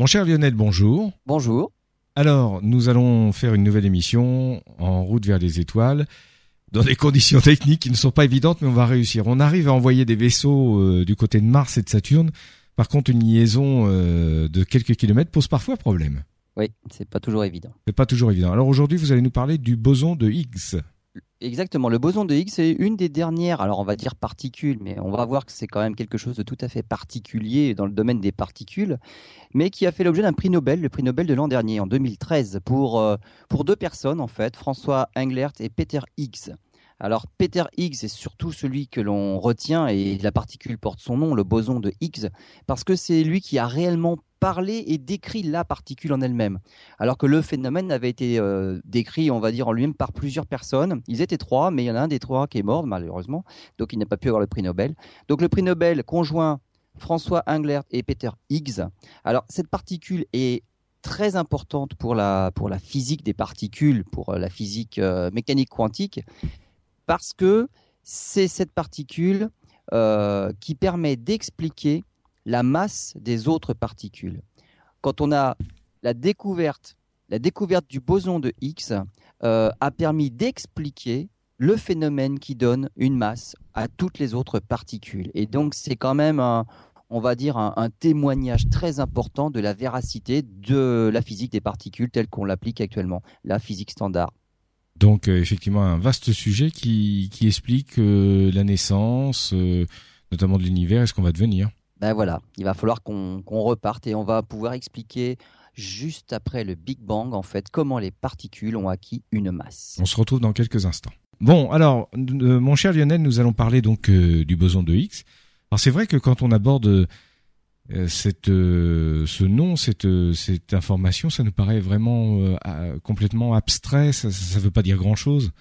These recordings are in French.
Mon cher Lionel, bonjour. Bonjour. Alors, nous allons faire une nouvelle émission en route vers les étoiles, dans des conditions techniques qui ne sont pas évidentes, mais on va réussir. On arrive à envoyer des vaisseaux euh, du côté de Mars et de Saturne. Par contre, une liaison euh, de quelques kilomètres pose parfois problème. Oui, c'est pas toujours évident. C'est pas toujours évident. Alors aujourd'hui, vous allez nous parler du boson de Higgs. Exactement. Le boson de Higgs est une des dernières, alors on va dire particules, mais on va voir que c'est quand même quelque chose de tout à fait particulier dans le domaine des particules, mais qui a fait l'objet d'un prix Nobel, le prix Nobel de l'an dernier, en 2013, pour, euh, pour deux personnes en fait, François Englert et Peter Higgs. Alors Peter Higgs est surtout celui que l'on retient et la particule porte son nom, le boson de Higgs, parce que c'est lui qui a réellement parlé et décrit la particule en elle-même. Alors que le phénomène avait été euh, décrit, on va dire, en lui-même par plusieurs personnes. Ils étaient trois, mais il y en a un des trois qui est mort, malheureusement, donc il n'a pas pu avoir le prix Nobel. Donc le prix Nobel conjoint François Englert et Peter Higgs. Alors cette particule est très importante pour la, pour la physique des particules, pour la physique euh, mécanique quantique, parce que c'est cette particule euh, qui permet d'expliquer la masse des autres particules. Quand on a la découverte, la découverte du boson de Higgs euh, a permis d'expliquer le phénomène qui donne une masse à toutes les autres particules. Et donc c'est quand même on va dire un, témoignage très important de la véracité de la physique des particules telle qu'on l'applique actuellement, la physique standard. Donc euh, effectivement un vaste sujet qui, qui explique euh, la naissance, euh, notamment de l'univers et ce qu'on va devenir? Ben voilà, il va falloir qu'on reparte et on va pouvoir expliquer juste après le Big Bang en fait comment les particules ont acquis une masse. On se retrouve dans quelques instants. Bon, alors mon cher Lionel, nous allons parler donc du boson de Higgs. Alors c'est vrai que quand on aborde cette, euh, ce nom, cette, euh, cette information, ça nous paraît vraiment complètement abstrait. Ça ne veut pas dire grand-chose.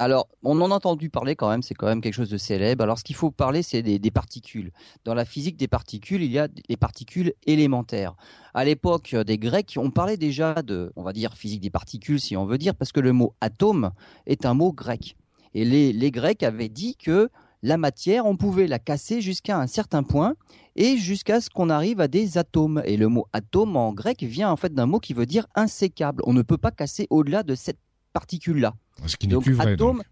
Alors, on en a entendu parler quand même, c'est quand même quelque chose de célèbre. Alors, ce qu'il faut parler, c'est des, des, particules. Dans la physique des particules, il y a les particules élémentaires. À l'époque des Grecs, on parlait déjà de, on va dire, physique des particules, si on veut dire, parce que le mot atome est un mot grec. Et les, les Grecs avaient dit que la matière, on pouvait la casser jusqu'à un certain point et jusqu'à ce qu'on arrive à des atomes. Et le mot atome en grec vient en fait d'un mot qui veut dire insécable. On ne peut pas casser au-delà de cette particule-là. Ce qui n'est plus vrai. Atome,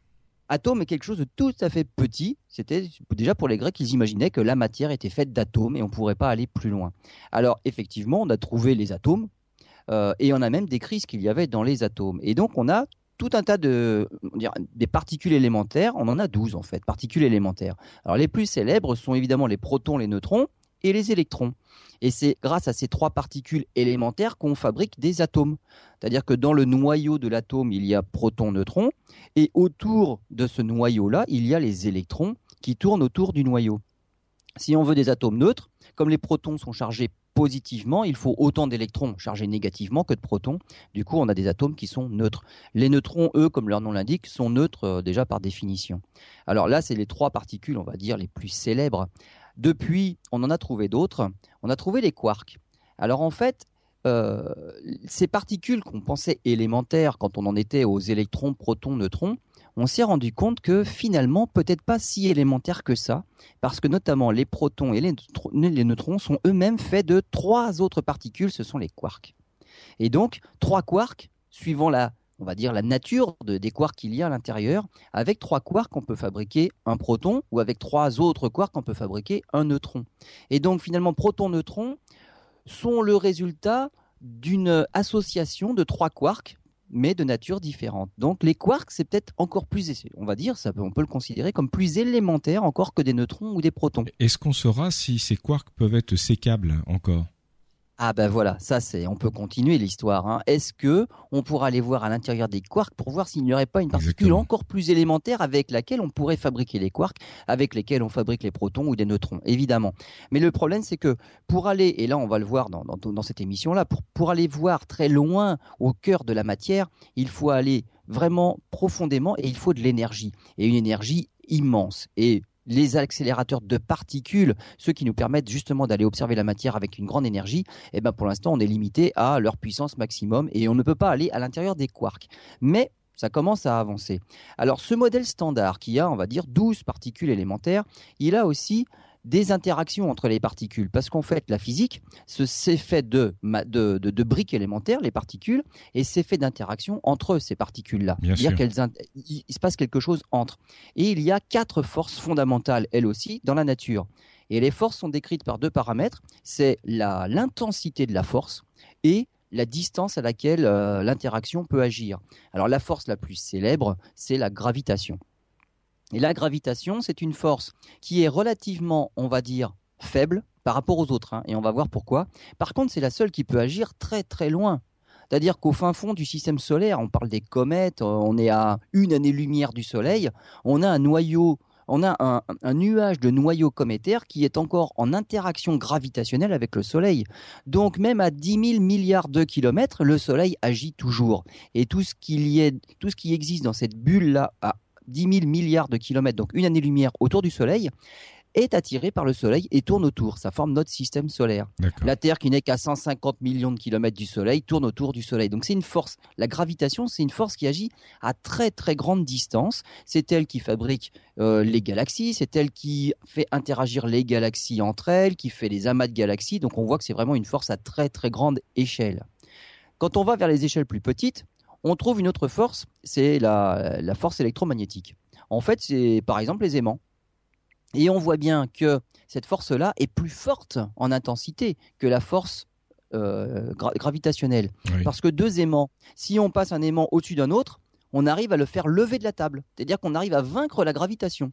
atome est quelque chose de tout à fait petit. C'était déjà pour les Grecs, ils imaginaient que la matière était faite d'atomes et on ne pourrait pas aller plus loin. Alors effectivement, on a trouvé les atomes euh, et on a même décrit ce qu'il y avait dans les atomes. Et donc on a tout un tas de particules élémentaires. On en a 12 en fait, particules élémentaires. Alors les plus célèbres sont évidemment les protons, les neutrons et les électrons. Et c'est grâce à ces trois particules élémentaires qu'on fabrique des atomes. C'est-à-dire que dans le noyau de l'atome, il y a protons, neutrons, et autour de ce noyau-là, il y a les électrons qui tournent autour du noyau. Si on veut des atomes neutres, comme les protons sont chargés positivement, il faut autant d'électrons chargés négativement que de protons. Du coup, on a des atomes qui sont neutres. Les neutrons, eux, comme leur nom l'indique, sont neutres euh, déjà par définition. Alors là, c'est les trois particules, on va dire, les plus célèbres. Depuis, on en a trouvé d'autres. On a trouvé les quarks. Alors en fait, euh, ces particules qu'on pensait élémentaires quand on en était aux électrons, protons, neutrons, on s'est rendu compte que finalement, peut-être pas si élémentaire que ça, parce que notamment les protons et les, neutrons sont eux-mêmes faits de trois autres particules, ce sont les quarks. Et donc, trois quarks, suivant la, nature des quarks qu'il y a à l'intérieur, avec trois quarks, on peut fabriquer un proton, ou avec trois autres quarks, on peut fabriquer un neutron. Et donc, finalement, protons-neutrons sont le résultat d'une association de trois quarks mais de nature différente. Donc les quarks, c'est peut-être encore plus, on va dire, ça on peut le considérer comme plus élémentaire encore que des neutrons ou des protons. Est-ce qu'on saura si ces quarks peuvent être sécables encore? Ah ben voilà, ça c'est, on peut continuer l'histoire. Hein. Est-ce que on pourra aller voir à l'intérieur des quarks pour voir s'il n'y aurait pas une particule encore plus élémentaire avec laquelle on pourrait fabriquer les quarks, avec lesquels on fabrique les protons ou des neutrons, évidemment. Mais le problème c'est que pour aller, et là on va le voir dans, dans, cette émission-là, pour, pour aller voir très loin au cœur de la matière, il faut aller vraiment profondément et il faut de l'énergie et une énergie immense. Et les accélérateurs de particules, ceux qui nous permettent justement d'aller observer la matière avec une grande énergie, eh ben pour l'instant on est limité à leur puissance maximum et on ne peut pas aller à l'intérieur des quarks. Mais ça commence à avancer. Alors ce modèle standard qui a, on va dire, 12 particules élémentaires, il a aussi des interactions entre les particules. Parce qu'en fait, la physique, c'est fait de, de, de, briques élémentaires, les particules, et c'est fait d'interactions entre ces particules-là. C'est-à-dire qu'il se passe quelque chose entre. Et il y a quatre forces fondamentales, elles aussi, dans la nature. Et les forces sont décrites par deux paramètres. C'est l'intensité de la force et la distance à laquelle euh, l'interaction peut agir. Alors la force la plus célèbre, c'est la gravitation. Et la gravitation, c'est une force qui est relativement, on va dire, faible par rapport aux autres. Hein, et on va voir pourquoi. Par contre, c'est la seule qui peut agir très très loin. C'est-à-dire qu'au fin fond du système solaire, on parle des comètes, euh, on est à une année-lumière du Soleil, on a un noyau on a un, nuage de noyaux cométaires qui est encore en interaction gravitationnelle avec le Soleil. Donc même à 10 000 milliards de kilomètres, le Soleil agit toujours. Et tout ce, tout ce qui existe dans cette bulle-là à 10 000 milliards de kilomètres, donc une année-lumière autour du Soleil, est attiré par le Soleil et tourne autour. Ça forme notre système solaire. La Terre, qui n'est qu'à 150 millions de kilomètres du Soleil, tourne autour du Soleil. Donc c'est une force. La gravitation, c'est une force qui agit à très très grande distance. C'est elle qui fabrique euh, les galaxies, c'est elle qui fait interagir les galaxies entre elles, qui fait les amas de galaxies. Donc on voit que c'est vraiment une force à très très grande échelle. Quand on va vers les échelles plus petites, on trouve une autre force, c'est la, la force électromagnétique. En fait, c'est par exemple les aimants. Et on voit bien que cette force-là est plus forte en intensité que la force euh, gravitationnelle. Parce que deux aimants, si on passe un aimant au-dessus d'un autre, on arrive à le faire lever de la table. C'est-à-dire qu'on arrive à vaincre la gravitation.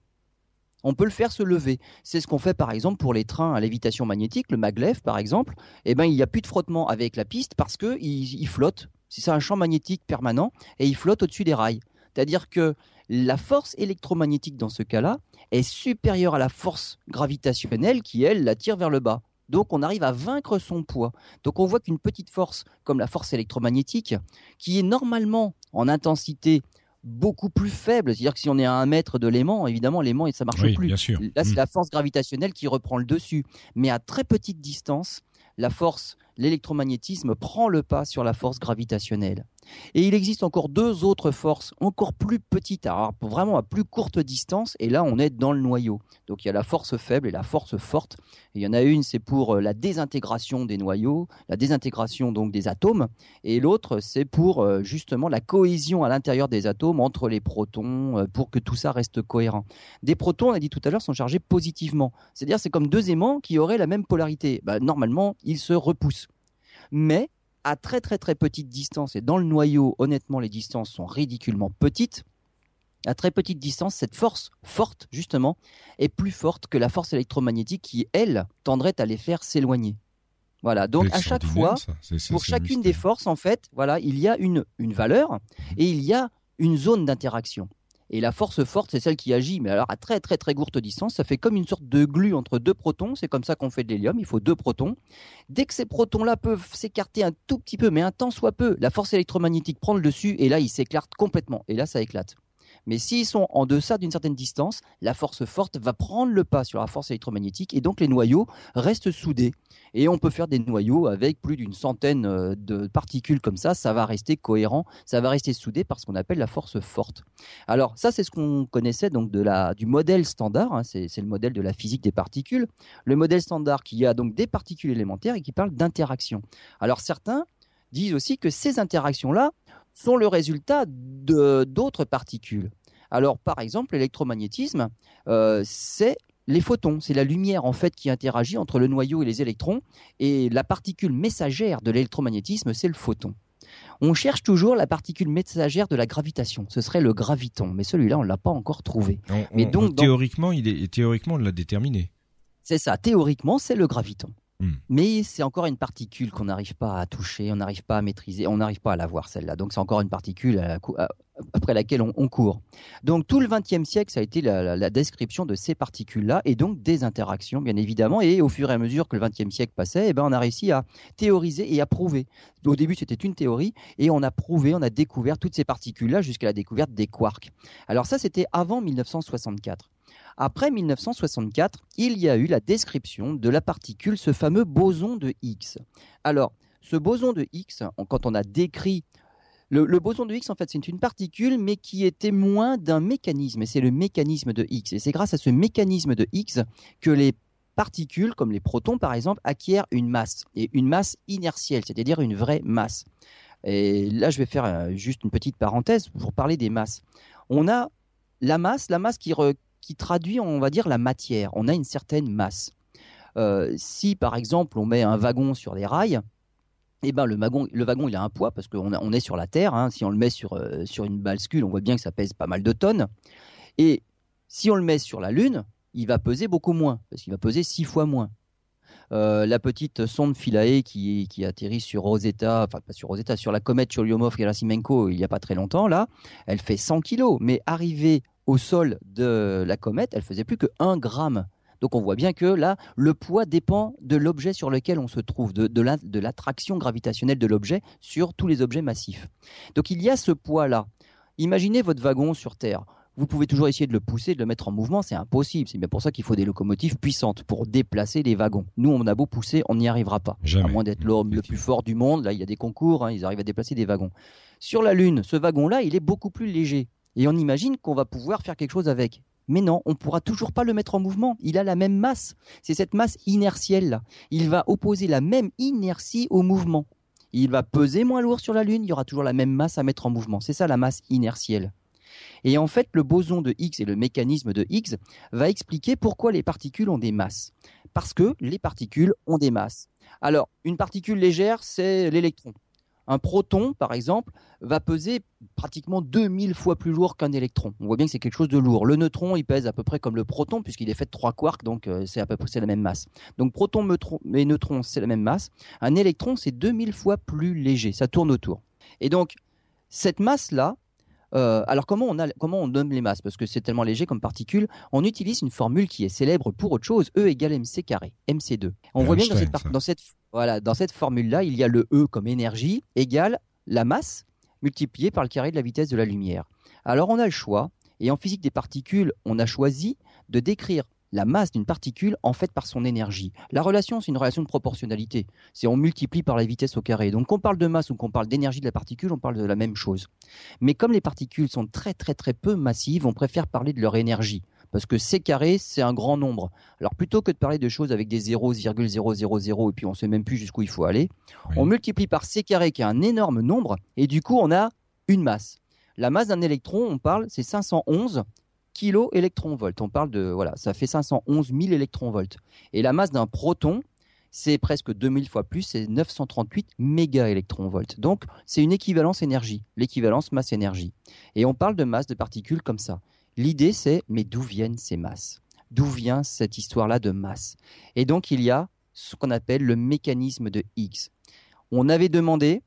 On peut le faire se lever. C'est ce qu'on fait par exemple pour les trains à lévitation magnétique, le maglev par exemple. Eh ben, il n'y a plus de frottement avec la piste parce qu'il il flotte. C'est un champ magnétique permanent et il flotte au-dessus des rails. C'est-à-dire que la force électromagnétique dans ce cas-là est supérieure à la force gravitationnelle qui, elle, la tire vers le bas. Donc on arrive à vaincre son poids. Donc on voit qu'une petite force comme la force électromagnétique, qui est normalement en intensité beaucoup plus faible, c'est-à-dire que si on est à un mètre de l'aimant, évidemment l'aimant ça marche plus. Bien sûr. Là c'est mm. la force gravitationnelle qui reprend le dessus. Mais à très petite distance, la force, l'électromagnétisme prend le pas sur la force gravitationnelle. Et il existe encore deux autres forces encore plus petites, vraiment à plus courte distance, et là on est dans le noyau. Donc il y a la force faible et la force forte. il y en a une, c'est pour euh, la désintégration des noyaux, la désintégration donc des atomes, et l'autre, c'est pour euh, justement la cohésion à l'intérieur des atomes entre les protons, euh, pour que tout ça reste cohérent. Des protons, on a dit tout à l'heure, sont chargés positivement. C'est-à-dire c'est comme deux aimants qui auraient la même polarité. Bah, normalement, ils se repoussent. Mais à très très très petite distance, et dans le noyau, honnêtement, les distances sont ridiculement petites, à très petite distance, cette force forte, justement, est plus forte que la force électromagnétique qui, elle, tendrait à les faire s'éloigner. Voilà, donc à chaque fois, pour chacune des forces, en fait, voilà, il y a une, une valeur et il y a une zone d'interaction. Et la force forte, c'est celle qui agit, mais alors à très très très courte distance, ça fait comme une sorte de glue entre deux protons. C'est comme ça qu'on fait de l'hélium. Il faut deux protons. Dès que ces protons-là peuvent s'écarter un tout petit peu, mais un tant soit peu, la force électromagnétique prend le dessus et là, ils s'éclatent complètement. Et là, ça éclate. Mais s'ils sont en deçà d'une certaine distance, la force forte va prendre le pas sur la force électromagnétique et donc les noyaux restent soudés. Et on peut faire des noyaux avec plus d'une centaine euh, de particules comme ça, ça va rester cohérent, ça va rester soudé par ce qu'on appelle la force forte. Alors ça c'est ce qu'on connaissait donc du modèle standard, hein, c'est le modèle de la physique des particules. Le modèle standard qui a donc des particules élémentaires et qui parle d'interaction. Alors certains disent aussi que ces interactions-là sont le résultat d'autres particules. Alors, par exemple, l'électromagnétisme, euh, c'est les photons, c'est la lumière en fait qui interagit entre le noyau et les électrons, et la particule messagère de l'électromagnétisme, c'est le photon. On cherche toujours la particule messagère de la gravitation. Ce serait le graviton, mais celui-là, on ne l'a pas encore trouvé. mais donc, théoriquement, il est théoriquement, on l'a déterminé. C'est ça. Théoriquement, c'est le graviton. Hmm. Mais c'est encore une particule qu'on n'arrive pas à toucher, on n'arrive pas à maîtriser, on n'arrive pas à la voir celle-là. Donc c'est encore une particule après laquelle on, court. Donc tout le XXe siècle, ça a été la, description de ces particules-là et donc des interactions, bien évidemment. Et au fur et à mesure que le XXe siècle passait, eh ben, on a réussi à théoriser et à prouver. Au début, c'était une théorie et on a prouvé, on a découvert toutes ces particules-là jusqu'à la découverte des quarks. Alors ça, c'était avant 1964. Après 1964, il y a eu la description de la particule, ce fameux boson de Higgs. Alors, ce boson de Higgs, quand on a décrit le, boson de Higgs, en fait, c'est une particule, mais qui est témoin d'un mécanisme, et c'est le mécanisme de Higgs. Et c'est grâce à ce mécanisme de Higgs que les particules, comme les protons par exemple, acquièrent une masse, et une masse inertielle, c'est-à-dire une vraie masse. Et là, je vais faire euh, juste une petite parenthèse pour parler des masses. On a la masse, la masse qui, traduit, on va dire, la matière. On a une certaine masse. Euh, si par exemple on met un wagon sur des rails, eh ben, le, wagon, le wagon, a un poids parce qu'on on est sur la Terre. Hein. Si on le met sur, euh, sur une bascule, on voit bien que ça pèse pas mal de tonnes. Et si on le met sur la Lune, il va peser beaucoup moins parce qu'il va peser six fois moins. Euh, la petite sonde Philae qui, qui atterrit sur Rosetta, enfin pas sur Rosetta, sur la comète Churyumov-Gerasimenko il n'y a pas très longtemps, là, elle fait 100 kilos. Mais arrivée au sol de la comète, elle faisait plus que 1 gramme. Donc on voit bien que là, le poids dépend de l'objet sur lequel on se trouve, de, de l'attraction gravitationnelle de l'objet sur tous les objets massifs. Donc il y a ce poids-là. Imaginez votre wagon sur Terre. Vous pouvez toujours essayer de le pousser, de le mettre en mouvement, c'est impossible. C'est bien pour ça qu'il faut des locomotives puissantes pour déplacer les wagons. Nous, on a beau pousser, on n'y arrivera pas. À moins d'être l'homme le plus fort du monde, là, il y a des concours, hein, ils arrivent à déplacer des wagons. Sur la Lune, ce wagon-là, il est beaucoup plus léger. Et on imagine qu'on va pouvoir faire quelque chose avec. Mais non, on ne pourra toujours pas le mettre en mouvement. Il a la même masse. C'est cette masse inertielle-là. Il va opposer la même inertie au mouvement. Il va peser moins lourd sur la Lune, il y aura toujours la même masse à mettre en mouvement. C'est ça la masse inertielle. Et en fait, le boson de Higgs et le mécanisme de Higgs va expliquer pourquoi les particules ont des masses. Parce que les particules ont des masses. Alors, une particule légère, c'est l'électron. Un proton, par exemple, va peser pratiquement 2000 fois plus lourd qu'un électron. On voit bien que c'est quelque chose de lourd. Le neutron, il pèse à peu près comme le proton, puisqu'il est fait de trois quarks, donc euh, c'est à peu près la même masse. Donc proton et neutron, c'est la même masse. Un électron, c'est 2000 fois plus léger. Ça tourne autour. Et donc, cette masse-là, euh, alors comment on, a, comment on nomme les masses? Parce que c'est tellement léger comme particule. On utilise une formule qui est célèbre pour autre chose. E égale mc carré, mc2. On voit bien que dans cette, voilà, dans cette formule-là, il y a le E comme énergie égale la masse multipliée par le carré de la vitesse de la lumière. Alors on a le choix. Et en physique des particules, on a choisi de décrire la masse d'une particule en fait par son énergie. La relation, c'est une relation de proportionnalité. C'est on multiplie par la vitesse au carré. Donc qu'on parle de masse ou qu'on parle d'énergie de la particule, on parle de la même chose. Mais comme les particules sont très très très peu massives, on préfère parler de leur énergie. Parce que c carré, c'est un grand nombre. Alors plutôt que de parler de choses avec des 0,000 et puis on ne sait même plus jusqu'où il faut aller, on multiplie par c carré qui est un énorme nombre et du coup on a une masse. La masse d'un électron, on parle, c'est 511 kilo électron-volt. On parle de, voilà, ça fait 511 000 électron-volts. Et la masse d'un proton, c'est presque 2000 fois plus, c'est 938 méga Donc, c'est une équivalence énergie, l'équivalence masse-énergie. Et on parle de masse de particules comme ça. L'idée, c'est, mais d'où viennent ces masses? D'où vient cette histoire-là de masse? Et donc, il y a ce qu'on appelle le mécanisme de Higgs. On avait demandé,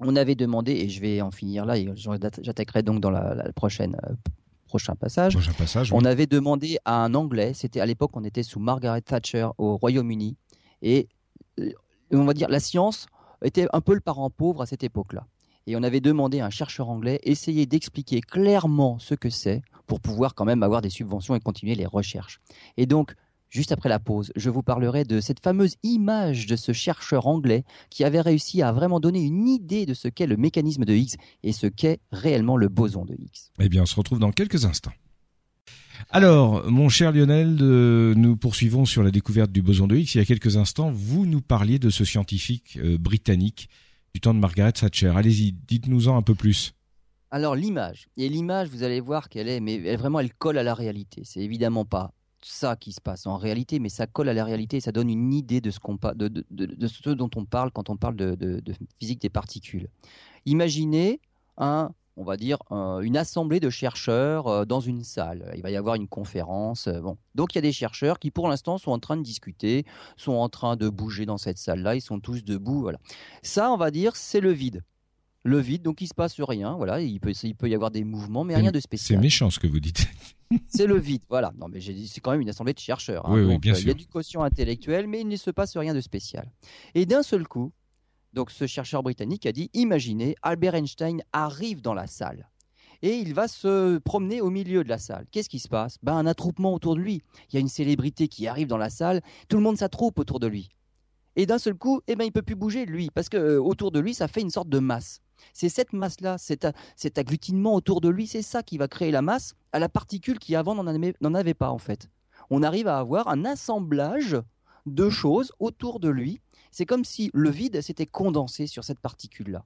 on avait demandé, et je vais en finir là, et j'attaquerai donc dans la, la prochaine prochain passage. On avait demandé à un Anglais, c'était à l'époque on était sous Margaret Thatcher au Royaume-Uni, et euh, on va dire la science était un peu le parent pauvre à cette époque-là. Et on avait demandé à un chercheur anglais essayer d'expliquer clairement ce que c'est pour pouvoir quand même avoir des subventions et continuer les recherches. Et donc, Juste après la pause, je vous parlerai de cette fameuse image de ce chercheur anglais qui avait réussi à vraiment donner une idée de ce qu'est le mécanisme de Higgs et ce qu'est réellement le boson de Higgs. Eh bien, on se retrouve dans quelques instants. Alors, mon cher Lionel, nous poursuivons sur la découverte du boson de Higgs. Il y a quelques instants, vous nous parliez de ce scientifique euh, britannique du temps de Margaret Thatcher. Allez-y, dites-nous-en un peu plus. Alors l'image, et l'image, vous allez voir qu'elle est, mais elle, vraiment, elle colle à la réalité. C'est évidemment pas ça qui se passe en réalité, mais ça colle à la réalité ça donne une idée de ce, qu'on, de, ce dont on parle quand on parle de, physique des particules. Imaginez un, on va dire, une assemblée de chercheurs euh, dans une salle. Il va y avoir une conférence. Euh, bon. Donc il y a des chercheurs qui, pour l'instant, sont en train de discuter, sont en train de bouger dans cette salle-là. Ils sont tous debout. Voilà. Ça, on va dire, c'est le vide le vide, donc il se passe rien. Voilà, il peut, il peut y avoir des mouvements, mais rien de spécial. C'est méchant ce que vous dites. c'est le vide, voilà. Non, mais c'est quand même une assemblée de chercheurs. Hein. oui, bien sûr. Euh, il y a du quotient intellectuel, mais il ne se passe rien de spécial. Et d'un seul coup, donc ce chercheur britannique a dit, imaginez, Albert Einstein arrive dans la salle. Et il va se promener au milieu de la salle. Qu'est-ce qui se passe? Ben, Un attroupement autour de lui. Il y a une célébrité qui arrive dans la salle. Tout le monde s'attroupe autour de lui. Et d'un seul coup, eh ben, il peut plus bouger, lui, parce que euh, autour de lui, ça fait une sorte de masse. C'est cette masse-là, cet, agglutinement autour de lui, c'est ça qui va créer la masse à la particule qui avant n'en avait, pas en fait. on arrive à avoir un assemblage de choses autour de lui. C'est comme si le vide s'était condensé sur cette particule-là.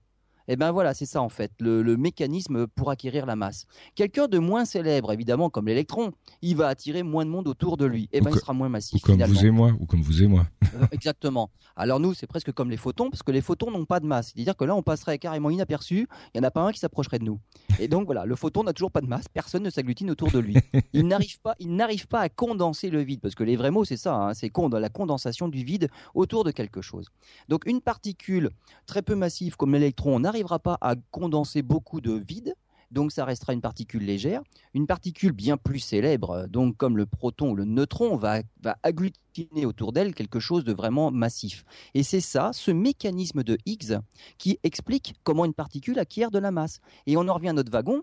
Et eh ben voilà, c'est ça en fait, le, mécanisme pour acquérir la masse. Quelqu'un de moins célèbre, évidemment, comme l'électron, il va attirer moins de monde autour de lui. Et eh ben il sera moins massif. Ou comme vous et moi, ou comme vous et moi. Euh, exactement. Alors nous, c'est presque comme les photons, parce que les photons n'ont pas de masse. C'est-à-dire que là, on passerait carrément inaperçu. Il n'y en a pas un qui s'approcherait de nous. Et donc voilà, le photon n'a toujours pas de masse. Personne ne s'agglutine autour de lui. Il n'arrive pas, il n'arrive pas à condenser le vide, parce que les vrais mots, c'est ça. Hein, c'est la condensation du vide autour de quelque chose. Donc une particule très peu massive comme l'électron, on n'arrivera pas à condenser beaucoup de vide, donc ça restera une particule légère. Une particule bien plus célèbre, donc comme le proton ou le neutron, va, va agglutiner autour d'elle quelque chose de vraiment massif. Et c'est ça, ce mécanisme de Higgs, qui explique comment une particule acquiert de la masse. Et on en revient à notre wagon,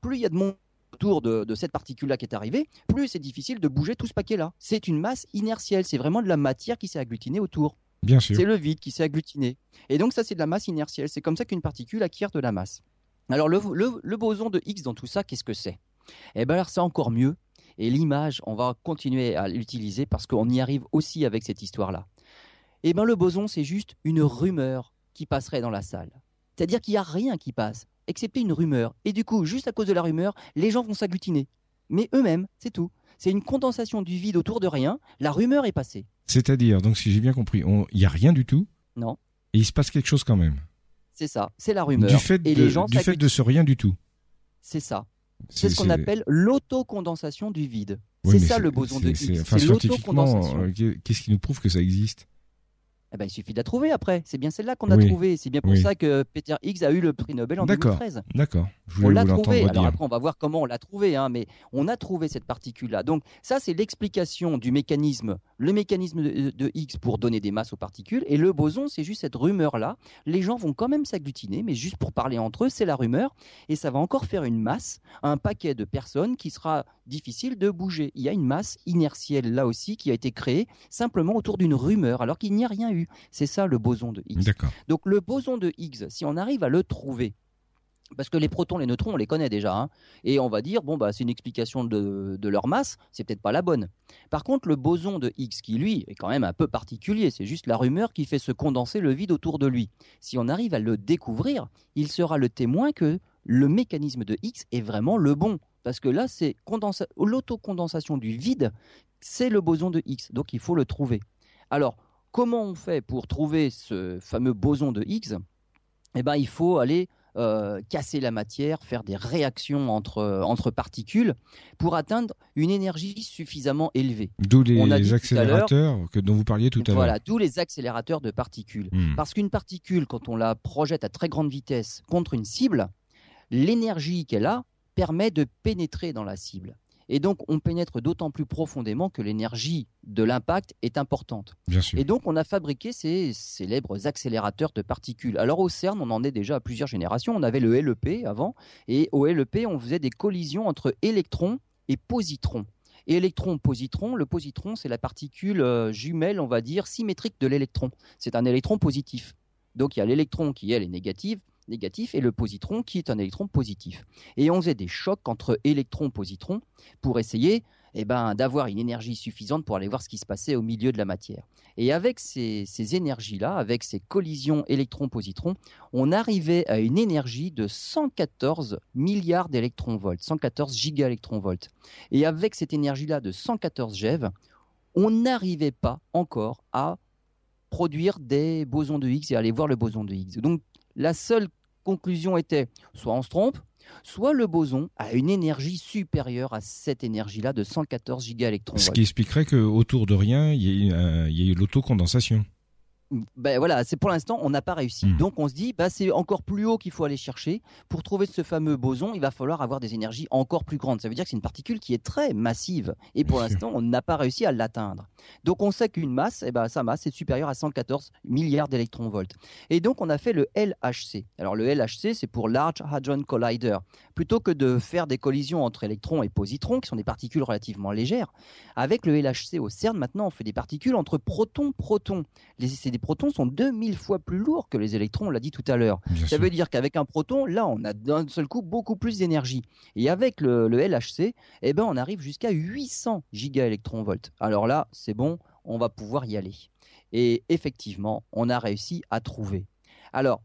plus il y a de monde autour de, de cette particule-là qui est arrivée, plus c'est difficile de bouger tout ce paquet-là. C'est une masse inertielle, c'est vraiment de la matière qui s'est agglutinée autour. C'est le vide qui s'est agglutiné. Et donc ça, c'est de la masse inertielle. C'est comme ça qu'une particule acquiert de la masse. Alors le, boson de Higgs dans tout ça, qu'est-ce que c'est? Eh bien alors c'est encore mieux. Et l'image, on va continuer à l'utiliser parce qu'on y arrive aussi avec cette histoire-là. Eh bien le boson, c'est juste une rumeur qui passerait dans la salle. C'est-à-dire qu'il n'y a rien qui passe, excepté une rumeur. Et du coup, juste à cause de la rumeur, les gens vont s'agglutiner. Mais eux-mêmes, c'est tout. C'est une condensation du vide autour de rien. La rumeur est passée. C'est-à-dire, donc si j'ai bien compris, il n'y a rien du tout. Non. Et il se passe quelque chose quand même. C'est ça, c'est la rumeur. Du fait de, les gens du fait de ce rien du tout. C'est ça. C'est ce qu'on appelle l'autocondensation du vide. c'est ça le boson de Higgs. Enfin, scientifiquement, euh, qu'est-ce qui nous prouve que ça existe? Eh ben, il suffit de la trouver après. C'est bien celle-là qu'on a trouvée. C'est bien pour ça que Peter Higgs a eu le prix Nobel en 2013. D'accord. On l'a trouvée. Alors après, on va voir comment on l'a trouvée, hein, mais on a trouvé cette particule-là. Donc ça, c'est l'explication du mécanisme, le mécanisme de, Higgs pour donner des masses aux particules. Et le boson, c'est juste cette rumeur-là. Les gens vont quand même s'agglutiner, mais juste pour parler entre eux, c'est la rumeur. Et ça va encore faire une masse, un paquet de personnes qui sera difficile de bouger. Il y a une masse inertielle là aussi qui a été créée simplement autour d'une rumeur, alors qu'il n'y a rien eu. C'est ça le boson de Higgs. Donc le boson de Higgs, si on arrive à le trouver, parce que les protons, les neutrons, on les connaît déjà, hein, et on va dire bon bah c'est une explication de, leur masse, c'est peut-être pas la bonne. Par contre, le boson de Higgs, qui lui est quand même un peu particulier, c'est juste la rumeur qui fait se condenser le vide autour de lui. Si on arrive à le découvrir, il sera le témoin que le mécanisme de Higgs est vraiment le bon. Parce que là, c'est l'autocondensation du vide, c'est le boson de Higgs. Donc il faut le trouver. Alors, comment on fait pour trouver ce fameux boson de Higgs? Eh bien, il faut aller euh, casser la matière, faire des réactions entre, entre particules pour atteindre une énergie suffisamment élevée. D'où les accélérateurs que, dont vous parliez tout à l'heure. Voilà, d'où les accélérateurs de particules. Hmm. Parce qu'une particule, quand on la projette à très grande vitesse contre une cible, l'énergie qu'elle a permet de pénétrer dans la cible. Et donc, on pénètre d'autant plus profondément que l'énergie de l'impact est importante. Et donc, on a fabriqué ces célèbres accélérateurs de particules. Alors, au CERN, on en est déjà à plusieurs générations. On avait le LEP avant, et au LEP, on faisait des collisions entre électrons et positrons. Et électron, positron, le positron, c'est la particule euh, jumelle, on va dire, symétrique de l'électron. C'est un électron positif. Donc, il y a l'électron qui, elle, est négative, négatif et le positron qui est un électron positif. Et on faisait des chocs entre électrons-positrons pour essayer eh ben, d'avoir une énergie suffisante pour aller voir ce qui se passait au milieu de la matière. Et avec ces, énergies-là, avec ces collisions électrons-positrons, on arrivait à une énergie de 114 milliards d'électrons-volts, 114 gigaélectrons-volts. Et avec cette énergie-là de 114 GeV, on n'arrivait pas encore à produire des bosons de Higgs et aller voir le boson de Higgs. Donc la seule conclusion était soit on se trompe, soit le boson a une énergie supérieure à cette énergie-là de 114 gigaélectrons. Ce qui expliquerait qu'autour de rien, il y ait, l'autocondensation ben voilà, c'est pour l'instant, on n'a pas réussi. Hmm. Donc on se dit, bah, c'est encore plus haut qu'il faut aller chercher. Pour trouver ce fameux boson, il va falloir avoir des énergies encore plus grandes. Ça veut dire que c'est une particule qui est très massive. Et pour l'instant, on n'a pas réussi à l'atteindre. Donc on sait qu'une masse, eh ben, sa masse est supérieure à 114 milliards d'électrons-volts. Et donc on a fait le LHC. Alors le LHC, c'est pour Large Hadron Collider. Plutôt que de faire des collisions entre électrons et positrons, qui sont des particules relativement légères, avec le LHC au CERN, maintenant on fait des particules entre protons-protons. C'est des protons sont 2000 fois plus lourds que les électrons, on l'a dit tout à l'heure. Ça veut dire qu'avec un proton, là, on a d'un seul coup beaucoup plus d'énergie. Et avec le, LHC, eh ben, on arrive jusqu'à 800 gigaélectronvolts. Alors là, c'est bon, on va pouvoir y aller. Et effectivement, on a réussi à trouver. Alors,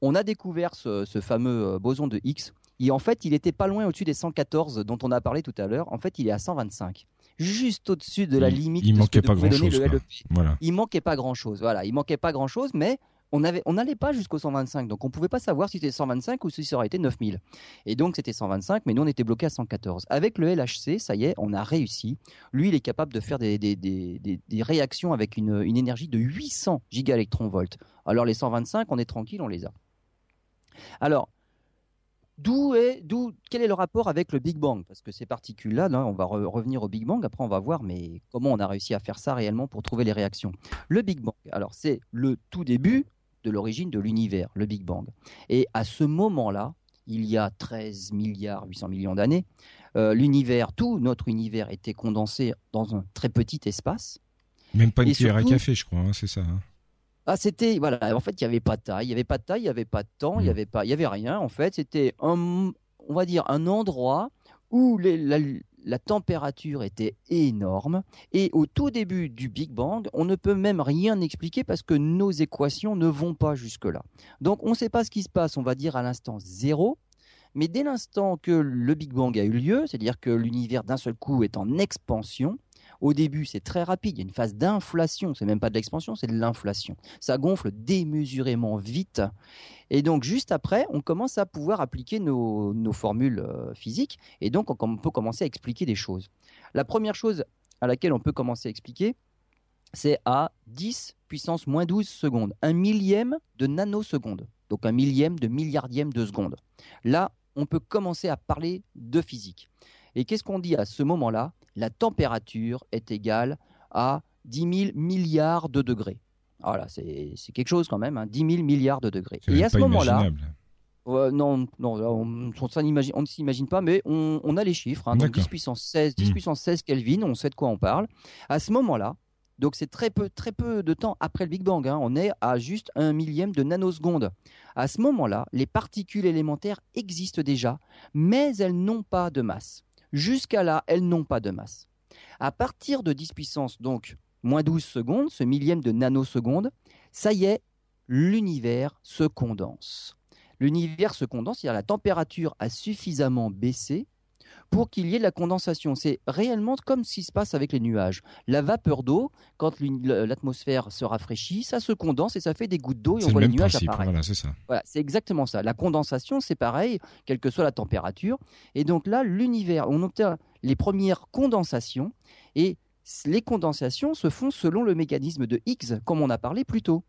on a découvert ce, fameux euh, boson de Higgs. Et en fait, il n'était pas loin au-dessus des 114 dont on a parlé tout à l'heure. En fait, il est à 125 juste au-dessus de la limite. Il, manquait pas grand-chose. Voilà. Il manquait pas grand-chose. Voilà, il manquait pas grand-chose, mais on avait, on n'allait pas jusqu'au 125, donc on pouvait pas savoir si c'était 125 ou si ça aurait été 9000. Et donc c'était 125, mais nous on était bloqué à 114. Avec le LHC, ça y est, on a réussi. Lui, il est capable de faire des, des, des, des réactions avec une, une, énergie de 800 gigaelectronvolts. Alors les 125, on est tranquille, on les a. Alors, D'où est, d'où, quel est le rapport avec le Big Bang? Parce que ces particules-là, on va revenir au Big Bang. Après, on va voir, mais comment on a réussi à faire ça réellement pour trouver les réactions. Le Big Bang, alors c'est le tout début de l'origine de l'univers, le Big Bang. Et à ce moment-là, il y a 13 milliards 800 millions d'années, euh, l'univers, tout notre univers était condensé dans un très petit espace. Même pas une cuillère à café, je crois, hein, c'est ça. Hein. Ah, c'était voilà. En fait, il y avait pas de taille, il y avait pas de taille, il y avait pas de temps, il y mm. avait pas, il y avait rien. En fait, c'était un, on va dire, un endroit où la, température était énorme. Et au tout début du Big Bang, on ne peut même rien expliquer parce que nos équations ne vont pas jusque-là. Donc, on ne sait pas ce qui se passe, on va dire, à l'instant zéro. Mais dès l'instant que le Big Bang a eu lieu, c'est-à-dire que l'univers d'un seul coup est en expansion, au début, c'est très rapide. Il y a une phase d'inflation. C'est même pas de l'expansion, c'est de l'inflation. Ça gonfle démesurément vite. Et donc, juste après, on commence à pouvoir appliquer nos, formules euh, physiques. Et donc, on, peut commencer à expliquer des choses. La première chose à laquelle on peut commencer à expliquer, c'est à 10 puissance moins 12 secondes. Un millième de nanoseconde. Donc, un millième de milliardième de seconde. Là, on peut commencer à parler de physique. Et qu'est-ce qu'on dit à ce moment-là? La température est égale à 10 000 milliards de degrés. Voilà, c'est quelque chose quand même, 10 hein. 000 milliards de degrés. Et à ce moment-là, non, non, on, on ne s'imagine pas, mais on, a les chiffres. Hein, donc 10 puissance 16, 10 hmm. puissance 16 Kelvin, on sait de quoi on parle. À ce moment-là, donc c'est très peu, très peu de temps après le Big Bang. Hein. On est à juste un millième de nanoseconde. À ce moment-là, les particules élémentaires existent déjà, mais elles n'ont pas de masse. Jusqu'à là, elles n'ont pas de masse. À partir de 10 puissance, donc moins 12 secondes, ce millième de nanoseconde, ça y est, l'univers se condense. L'univers se condense, c'est-à-dire la température a suffisamment baissé pour qu'il y ait de la condensation. C'est réellement comme ce qui se passe avec les nuages. La vapeur d'eau, quand l'atmosphère se rafraîchit, ça se condense et ça fait des gouttes d'eau et on voit les nuages apparaître. Voilà, c'est ça. Voilà, c'est exactement ça. La condensation, c'est pareil, quelle que soit la température. Et donc là, l'univers, on obtient les premières condensations et les condensations se font selon le mécanisme de Higgs, comme on a parlé plus tôt.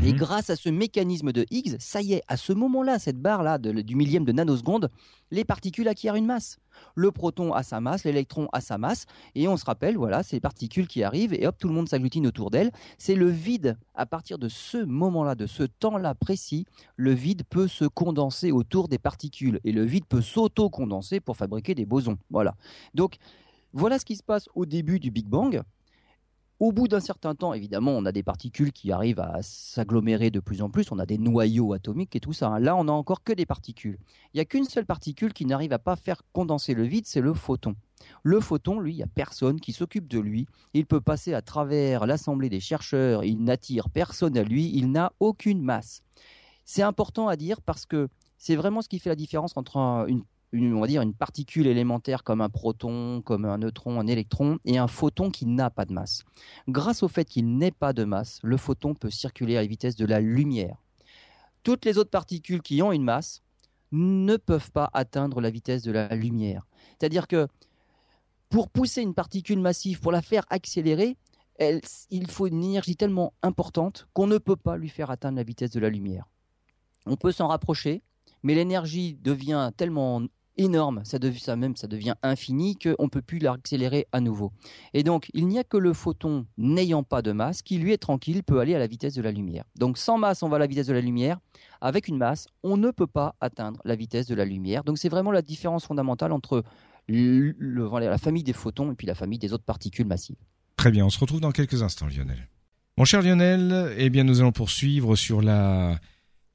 Et mhm. grâce à ce mécanisme de Higgs, ça y est, à ce moment-là, cette barre-là du millième de nanoseconde, les particules acquièrent une masse. Le proton a sa masse, l'électron a sa masse, et on se rappelle, voilà, ces particules qui arrivent, et hop, tout le monde s'agglutine autour d'elles. C'est le vide. À partir de ce moment-là, de ce temps-là précis, le vide peut se condenser autour des particules, et le vide peut s'auto-condenser pour fabriquer des bosons. Voilà. Donc, voilà ce qui se passe au début du Big Bang. Au bout d'un certain temps, évidemment, on a des particules qui arrivent à s'agglomérer de plus en plus, on a des noyaux atomiques et tout ça. Hein. Là, on n'a encore que des particules. Il n'y a qu'une seule particule qui n'arrive à pas faire condenser le vide, c'est le photon. Le photon, lui, il n'y a personne qui s'occupe de lui. Il peut passer à travers l'assemblée des chercheurs, il n'attire personne à lui, il n'a aucune masse. C'est important à dire parce que c'est vraiment ce qui fait la différence entre une une, on va dire une particule élémentaire comme un proton, comme un neutron, un électron, et un photon qui n'a pas de masse. Grâce au fait qu'il n'ait pas de masse, le photon peut circuler à la vitesse de la lumière. Toutes les autres particules qui ont une masse ne peuvent pas atteindre la vitesse de la lumière. C'est-à-dire que pour pousser une particule massive, pour la faire accélérer, il faut une énergie tellement importante qu'on ne peut pas lui faire atteindre la vitesse de la lumière. On peut s'en rapprocher, mais l'énergie devient tellement énorme, ça, devient, infini qu'on ne peut plus l'accélérer à nouveau. Et donc il n'y a que le photon n'ayant pas de masse qui lui est tranquille, peut aller à la vitesse de la lumière. Donc sans masse on va à la vitesse de la lumière, avec une masse on ne peut pas atteindre la vitesse de la lumière. Donc c'est vraiment la différence fondamentale entre la famille des photons et puis la famille des autres particules massives. Très bien, on se retrouve dans quelques instants Lionel. Mon cher Lionel, eh bien, nous allons poursuivre sur la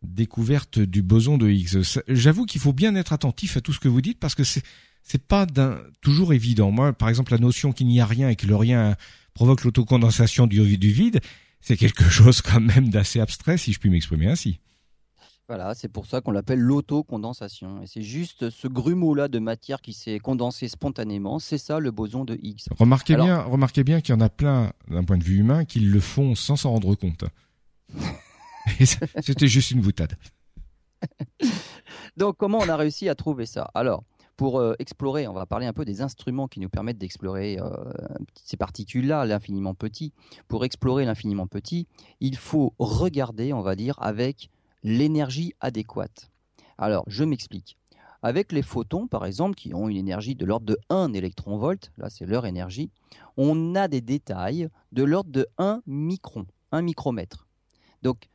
découverte du boson de Higgs. J'avoue qu'il faut bien être attentif à tout ce que vous dites parce que c'est c'est pas d'un, toujours évident. Moi, par exemple, la notion qu'il n'y a rien et que le rien provoque l'autocondensation du, du vide, c'est quelque chose quand même d'assez abstrait, si je puis m'exprimer ainsi. Voilà, c'est pour ça qu'on l'appelle l'autocondensation. Et c'est juste ce grumeau-là de matière qui s'est condensé spontanément. C'est ça le boson de Higgs. Remarquez bien, remarquez bien qu'il y en a plein, d'un point de vue humain, qui le font sans s'en rendre compte. C'était juste une boutade. Donc, comment on a réussi à trouver ça? Alors, pour euh, explorer, on va parler un peu des instruments qui nous permettent d'explorer euh, ces particules-là, l'infiniment petit. Pour explorer l'infiniment petit, il faut regarder, on va dire, avec l'énergie adéquate. Alors, je m'explique. Avec les photons, par exemple, qui ont une énergie de l'ordre de 1 électron-volt, là c'est leur énergie, on a des détails de l'ordre de 1 micron, 1 micromètre. Donc,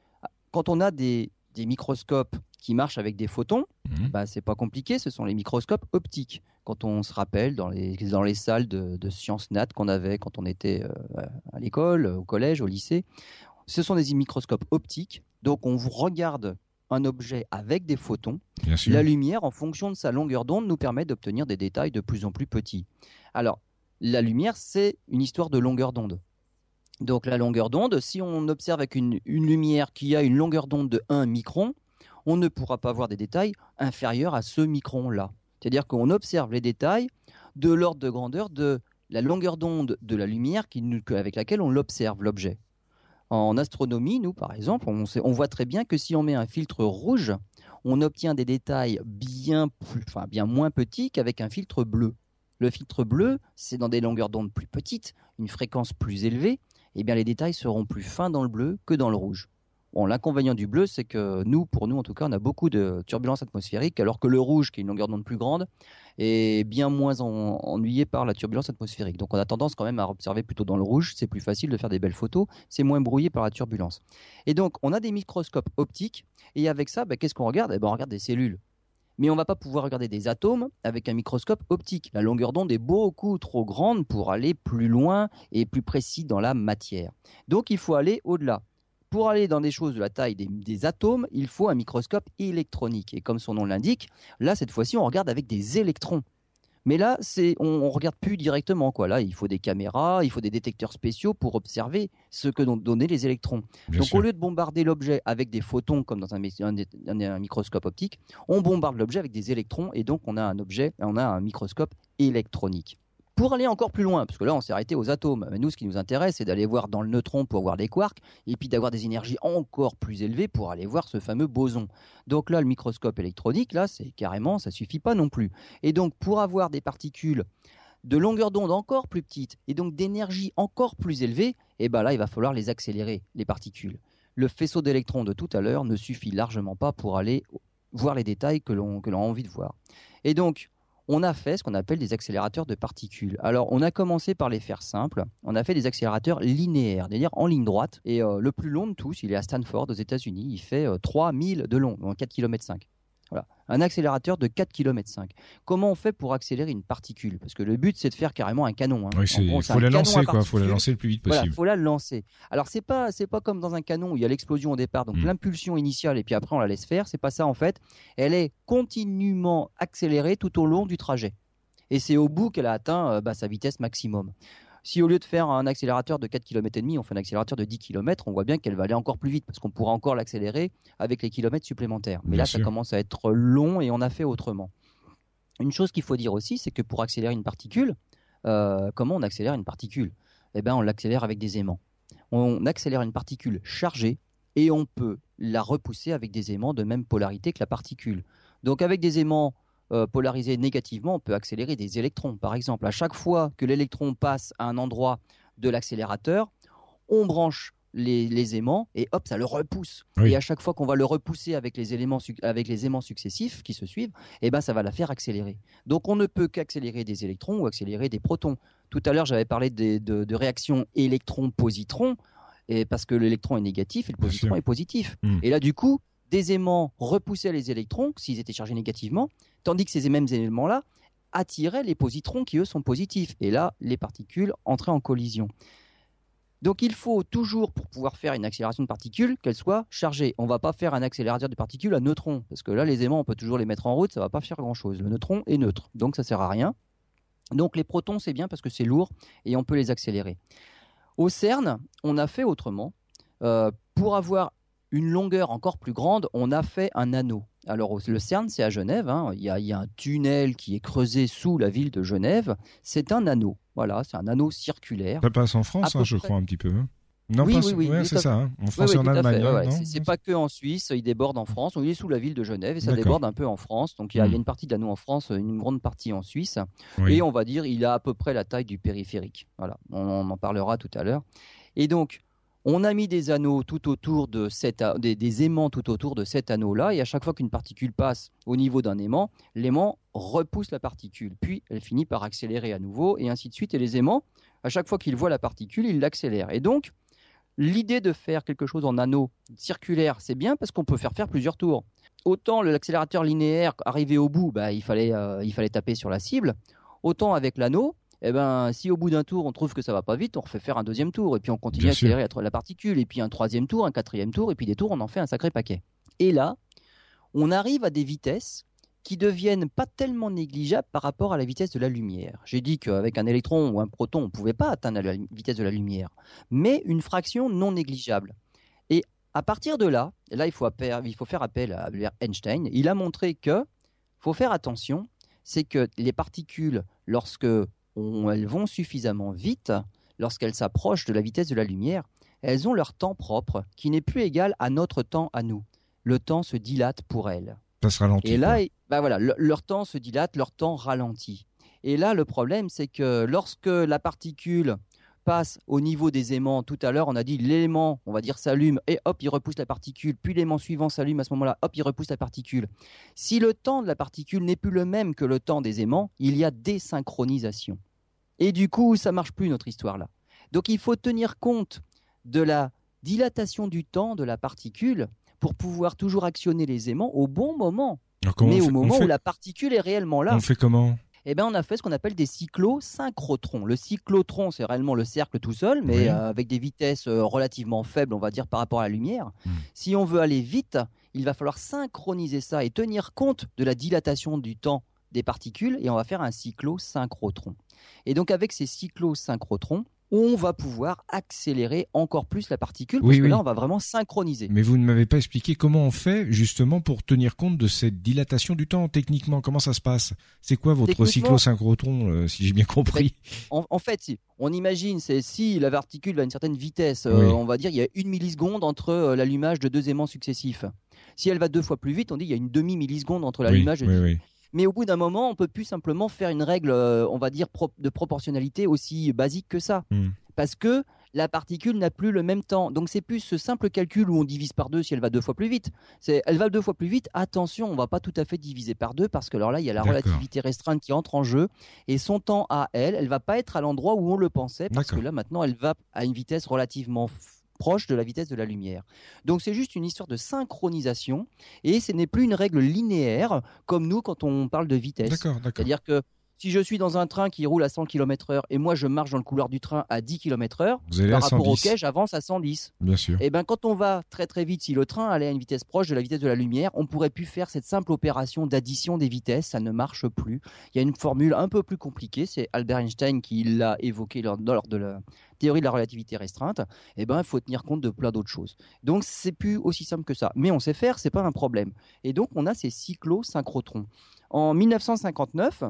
quand on a des, microscopes qui marchent avec des photons, mmh. bah, c'est pas compliqué, ce sont les microscopes optiques. Quand on se rappelle dans les, dans les salles de, sciences nat qu'on avait quand on était euh, à l'école, au collège, au lycée, ce sont des microscopes optiques. Donc on regarde un objet avec des photons. La lumière, en fonction de sa longueur d'onde, nous permet d'obtenir des détails de plus en plus petits. Alors, la lumière, c'est une histoire de longueur d'onde. Donc la longueur d'onde, si on observe avec une, lumière qui a une longueur d'onde de 1 micron, on ne pourra pas voir des détails inférieurs à ce micron-là. C'est-à-dire qu'on observe les détails de l'ordre de grandeur de la longueur d'onde de la lumière avec laquelle on l'observe, l'objet. En astronomie, nous, par exemple, on, voit très bien que si on met un filtre rouge, on obtient des détails bien, bien moins petits qu'avec un filtre bleu. Le filtre bleu, c'est dans des longueurs d'onde plus petites, une fréquence plus élevée, eh bien les détails seront plus fins dans le bleu que dans le rouge. L'inconvénient du bleu, c'est que nous, pour nous en tout cas, on a beaucoup de turbulences atmosphériques, alors que le rouge, qui est une longueur d'onde plus grande, est bien moins ennuyé par la turbulence atmosphérique. Donc on a tendance quand même à observer plutôt dans le rouge, c'est plus facile de faire des belles photos, c'est moins brouillé par la turbulence. Et donc on a des microscopes optiques, et avec ça, bah, qu'est-ce qu'on regarde? Eh ben, On regarde des cellules. Mais on ne va pas pouvoir regarder des atomes avec un microscope optique. La longueur d'onde est beaucoup trop grande pour aller plus loin et plus précis dans la matière. Donc il faut aller au-delà. Pour aller dans des choses de la taille des, atomes, il faut un microscope électronique. Et comme son nom l'indique, là, cette fois-ci, on regarde avec des électrons. Mais là, c'est, on, ne regarde plus directement. Quoi. Là, il faut des caméras, il faut des détecteurs spéciaux pour observer ce que donnaient les électrons. Donc, au lieu de bombarder l'objet avec des photons, comme dans un, un microscope optique, on bombarde l'objet avec des électrons, et donc on a un objet, on a un microscope électronique. Pour aller encore plus loin, parce que là on s'est arrêté aux atomes, mais nous ce qui nous intéresse c'est d'aller voir dans le neutron pour voir des quarks, et puis d'avoir des énergies encore plus élevées pour aller voir ce fameux boson. Donc là le microscope électronique, là c'est carrément, ça suffit pas non plus. Et donc pour avoir des particules de longueur d'onde encore plus petites et donc d'énergie encore plus élevée, et eh ben là il va falloir les accélérer, les particules. Le faisceau d'électrons de tout à l'heure ne suffit largement pas pour aller voir les détails que l'on a envie de voir. Et donc, on a fait ce qu'on appelle des accélérateurs de particules. Alors, on a commencé par les faire simples. On a fait des accélérateurs linéaires, c'est-à-dire en ligne droite. Et euh, le plus long de tous, il est à Stanford, aux États-Unis. Il fait 3000 euh, de long, donc 4 km 5. Un accélérateur de 4 km 5. Comment on fait pour accélérer une particule? Parce que le but, c'est de faire carrément un canon. Hein. il faut la lancer, quoi. faut la lancer le plus vite possible. Il faut la lancer. Alors, c'est pas, c'est pas comme dans un canon où il y a l'explosion au départ, donc hmm. l'impulsion initiale, et puis après, on la laisse faire. C'est pas ça, en fait. Elle est continuellement accélérée tout au long du trajet. Et c'est au bout qu'elle a atteint euh, bah, sa vitesse maximum. Si au lieu de faire un accélérateur de 4 km et demi, on fait un accélérateur de 10 km, on voit bien qu'elle va aller encore plus vite parce qu'on pourra encore l'accélérer avec les kilomètres supplémentaires. Mais là, ça commence à être long et on a fait autrement. Une chose qu'il faut dire aussi, c'est que pour accélérer une particule, euh, comment on accélère une particule? Eh bien, on l'accélère avec des aimants. On accélère une particule chargée et on peut la repousser avec des aimants de même polarité que la particule. Donc avec des aimants euh, polarisé négativement, on peut accélérer des électrons. Par exemple, à chaque fois que l'électron passe à un endroit de l'accélérateur, on branche les, aimants et hop, ça le repousse. Et à chaque fois qu'on va le repousser avec les, éléments, avec les aimants successifs qui se suivent, eh ben, ça va la faire accélérer. Donc on ne peut qu'accélérer des électrons ou accélérer des protons. Tout à l'heure, j'avais parlé de, de, réaction électron-positron, et parce que l'électron est négatif et le positron est positif. Hmm. Et là, du coup, des aimants repoussaient les électrons s'ils étaient chargés négativement, tandis que ces mêmes éléments-là attiraient les positrons qui, eux, sont positifs. Et là, les particules entraient en collision. Donc il faut toujours, pour pouvoir faire une accélération de particules, qu'elle soit chargée. On ne va pas faire un accélérateur de particules à neutrons, parce que là, les aimants, on peut toujours les mettre en route, ça ne va pas faire grand-chose. Le neutron est neutre, donc ça ne sert à rien. Donc les protons, c'est bien parce que c'est lourd et on peut les accélérer. Au CERN, on a fait autrement. Euh, pour avoir une longueur encore plus grande, on a fait un anneau. Alors le CERN, c'est à Genève. Hein. Il, y a, un tunnel qui est creusé sous la ville de Genève. C'est un anneau. Voilà, c'est un anneau circulaire. Ça passe en France, hein, je crois, un petit peu. Hein. Non, oui, oui, oui, c'est ça. En France et en Allemagne. c'est pas que en Suisse, il déborde en France. Il est sous la ville de Genève et ça déborde un peu en France. Donc il y, a, hmm. une partie de l'anneau en France, une grande partie en Suisse. Et on va dire, il a à peu près la taille du périphérique. Voilà, on en parlera tout à l'heure. Et donc, on a mis des anneaux tout autour de des, aimants tout autour de cet anneau-là, et à chaque fois qu'une particule passe au niveau d'un aimant, l'aimant repousse la particule, puis elle finit par accélérer à nouveau, et ainsi de suite. Et les aimants, à chaque fois qu'ils voient la particule, ils l'accélèrent. Et donc, l'idée de faire quelque chose en anneau circulaire, c'est bien parce qu'on peut faire faire plusieurs tours. Autant l'accélérateur linéaire, arrivé au bout, bah, il, fallait, euh, il fallait taper sur la cible, autant avec l'anneau, eh ben, si au bout d'un tour on trouve que ça va pas vite, on refait faire un deuxième tour et puis on continue à accélérer la particule et puis un troisième tour, un quatrième tour et puis des tours on en fait un sacré paquet. Et là, on arrive à des vitesses qui deviennent pas tellement négligeables par rapport à la vitesse de la lumière. J'ai dit qu'avec un électron ou un proton, on ne pouvait pas atteindre la vitesse de la lumière, mais une fraction non négligeable. Et à partir de là, là il faut, il faut faire appel à Albert Einstein, il a montré que faut faire attention, c'est que les particules, lorsque elles vont suffisamment vite, lorsqu'elles s'approchent de la vitesse de la lumière, elles ont leur temps propre, qui n'est plus égal à notre temps à nous. Le temps se dilate pour elles. Ça se ralentit. Et là, bah voilà, leur temps se dilate, leur temps ralentit. Et là, le problème, c'est que lorsque la particule passe au niveau des aimants. Tout à l'heure, on a dit l'élément, on va dire, s'allume et hop, il repousse la particule. Puis l'élément suivant s'allume à ce moment-là, hop, il repousse la particule. Si le temps de la particule n'est plus le même que le temps des aimants, il y a désynchronisation. Et du coup, ça marche plus notre histoire là. Donc il faut tenir compte de la dilatation du temps de la particule pour pouvoir toujours actionner les aimants au bon moment. mais au moment où la particule est réellement là. On fait comment? Eh ben, on a fait ce qu'on appelle des cyclosynchrotrons. Le cyclotron, c'est réellement le cercle tout seul, mais euh, avec des vitesses euh, relativement faibles, on va dire, par rapport à la lumière. Hmm. Si on veut aller vite, il va falloir synchroniser ça et tenir compte de la dilatation du temps des particules, et on va faire un cyclosynchrotron. Et donc, avec ces cyclosynchrotrons, on va pouvoir accélérer encore plus la particule, parce que là, on va vraiment synchroniser. Mais vous ne m'avez pas expliqué comment on fait justement pour tenir compte de cette dilatation du temps techniquement. Comment ça se passe? C'est quoi votre cyclosynchrotron, euh, si j'ai bien compris? En, fait, on imagine, c'est si la particule va à une certaine vitesse, euh, on va dire il y a une milliseconde entre euh, l'allumage de deux aimants successifs. Si elle va deux fois plus vite, on dit il y a une demi milliseconde entre l'allumage de mais au bout d'un moment, on peut plus simplement faire une règle, euh, on va dire, de proportionnalité aussi basique que ça. Hmm. Parce que la particule n'a plus le même temps. Donc c'est plus ce simple calcul où on divise par deux si elle va deux fois plus vite. C'est, elle va deux fois plus vite. Attention, on va pas tout à fait diviser par deux parce que alors là il y a la relativité restreinte qui entre en jeu et son temps à elle, elle va pas être à l'endroit où on le pensait parce que là maintenant elle va à une vitesse relativement proche de la vitesse de la lumière. Donc c'est juste une histoire de synchronisation et ce n'est plus une règle linéaire comme nous quand on parle de vitesse. C'est-à-dire que si je suis dans un train qui roule à 100 km/h et moi je marche dans le couloir du train à 10 km/h, par rapport au quai, j'avance à 110. Bien sûr. Et eh ben quand on va très très vite, si le train allait à une vitesse proche de la vitesse de la lumière, on pourrait plus faire cette simple opération d'addition des vitesses, ça ne marche plus. Il y a une formule un peu plus compliquée, c'est Albert Einstein qui l'a évoqué lors, de la théorie de la relativité restreinte. Et eh ben il faut tenir compte de plein d'autres choses. Donc c'est plus aussi simple que ça, mais on sait faire, c'est pas un problème. Et donc on a ces cyclosynchrotrons. En 1959,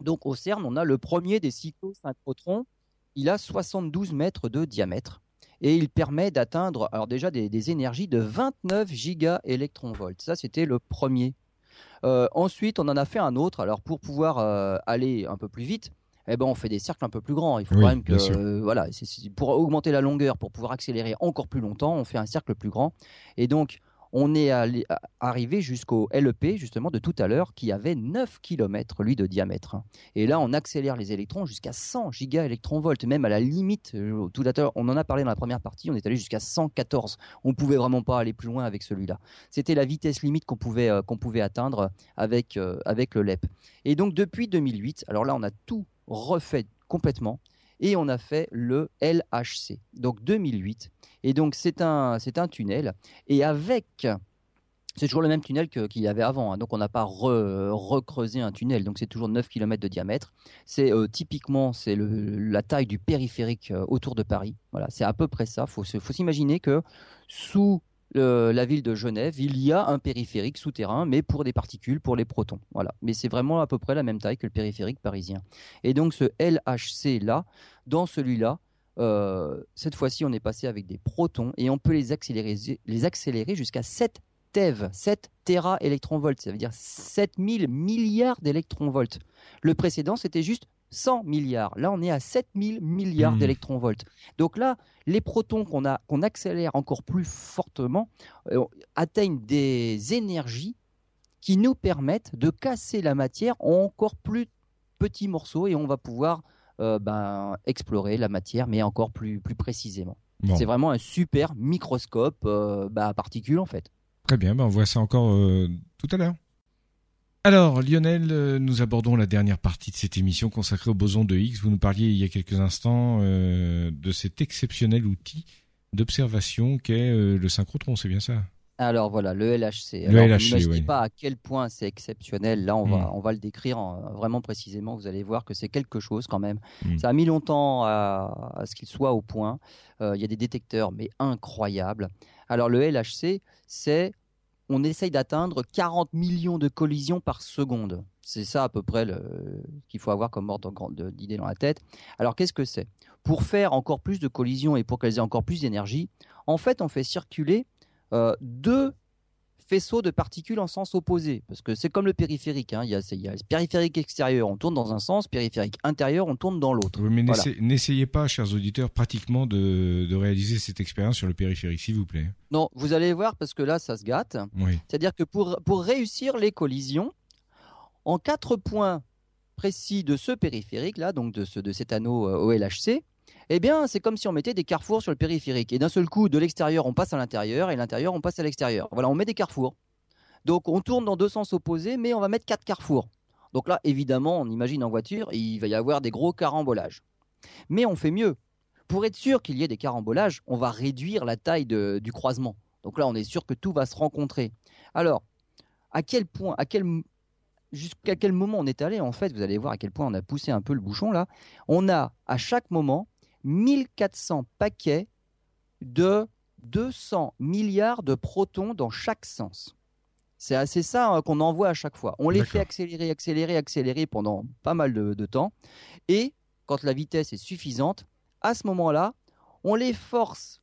donc au CERN, on a le premier des cyclosynchrotrons. Il a 72 mètres de diamètre et il permet d'atteindre alors déjà des, énergies de 29 gigaélectronvolts. Ça, c'était le premier. Euh, ensuite, on en a fait un autre. Alors pour pouvoir euh, aller un peu plus vite, eh ben, on fait des cercles un peu plus grands. Il faut quand même que, euh, voilà, pour augmenter la longueur, pour pouvoir accélérer encore plus longtemps, on fait un cercle plus grand. Et donc, on est arrivé jusqu'au LEP, justement, de tout à l'heure, qui avait 9 km, lui, de diamètre. Et là, on accélère les électrons jusqu'à 100 gigaélectronvolts, même à la limite. Euh, tout à l'heure, on en a parlé dans la première partie, on est allé jusqu'à 114. On pouvait vraiment pas aller plus loin avec celui-là. C'était la vitesse limite qu'on pouvait, euh, pouvait atteindre avec, euh, avec le LEP. Et donc, depuis 2008, alors là, on a tout refait complètement. Et on a fait le LHC, donc 2008. Et donc c'est un, c'est un tunnel, et avec c'est toujours le même tunnel qu'il y avait avant, hein. donc on n'a pas recreusé un tunnel, donc c'est toujours 9 km de diamètre. C'est euh, typiquement c'est la taille du périphérique euh, autour de Paris. Voilà, c'est à peu près ça. Faut faut s'imaginer que sous la ville de Genève, il y a un périphérique souterrain, mais pour des particules, pour les protons. Voilà, mais c'est vraiment à peu près la même taille que le périphérique parisien. Et donc ce LHC là, dans celui-là, euh, cette fois-ci, on est passé avec des protons et on peut les accélérer, jusqu'à 7 TeV, 7 Tera électronvolts, ça veut dire 7000 milliards d'électronvolts. Le précédent, c'était juste 100 milliards. Là, on est à 7000 milliards mmh. d'électronvolts. Donc là, les protons qu'on qu'on accélère encore plus fortement euh, atteignent des énergies qui nous permettent de casser la matière en encore plus petits morceaux et on va pouvoir euh, ben, explorer la matière, mais encore plus, plus précisément. C'est vraiment un super microscope euh, bah, à particules en fait. Très bien, ben on voit ça encore tout à l'heure. Alors, Lionel, euh, nous abordons la dernière partie de cette émission consacrée au boson de Higgs. Vous nous parliez il y a quelques instants euh, de cet exceptionnel outil d'observation qu'est le synchrotron, c'est bien ça? Alors voilà, le LHC. Alors, ne pas à quel point c'est exceptionnel. Là, on va, hmm. on va le décrire vraiment précisément. Vous allez voir que c'est quelque chose quand même. Hmm. Ça a mis longtemps à, à ce qu'il soit au point. Il y a des détecteurs, mais incroyables. Alors le LHC, c'est on essaye d'atteindre 40 millions de collisions par seconde. C'est ça à peu près qu'il faut avoir comme ordre d'idée dans la tête. Alors qu'est-ce que c'est? Pour faire encore plus de collisions et pour qu'elles aient encore plus d'énergie, en fait on fait circuler euh, deux faisceau de particules en sens opposé. Parce que c'est comme le périphérique. Hein. Il, y a, le périphérique extérieur, on tourne dans un sens, périphérique intérieur, on tourne dans l'autre. mais n'essayez pas, chers auditeurs, pratiquement de, réaliser cette expérience sur le périphérique, s'il vous plaît. Non, vous allez voir, parce que là, ça se gâte. C'est-à-dire que pour, pour réussir les collisions, en quatre points précis de ce périphérique, là, donc de, ce, de cet anneau euh, OLHC, eh bien, c'est comme si on mettait des carrefours sur le périphérique. Et d'un seul coup, de l'extérieur, on passe à l'intérieur, et l'intérieur, on passe à l'extérieur. Voilà, on met des carrefours. Donc, on tourne dans deux sens opposés, mais on va mettre quatre carrefours. Donc là, évidemment, on imagine en voiture, il va y avoir des gros carambolages. Mais on fait mieux. Pour être sûr qu'il y ait des carambolages, on va réduire la taille du croisement. Donc là, on est sûr que tout va se rencontrer. Alors, à quel point, jusqu'à quel moment on est allé En fait, vous allez voir à quel point on a poussé un peu le bouchon là. On a à chaque moment 1400 paquets de 200 milliards de protons dans chaque sens. C'est assez ça hein, qu'on envoie à chaque fois. On les fait accélérer, accélérer, accélérer pendant pas mal de, temps. Et quand la vitesse est suffisante, à ce moment-là, on les force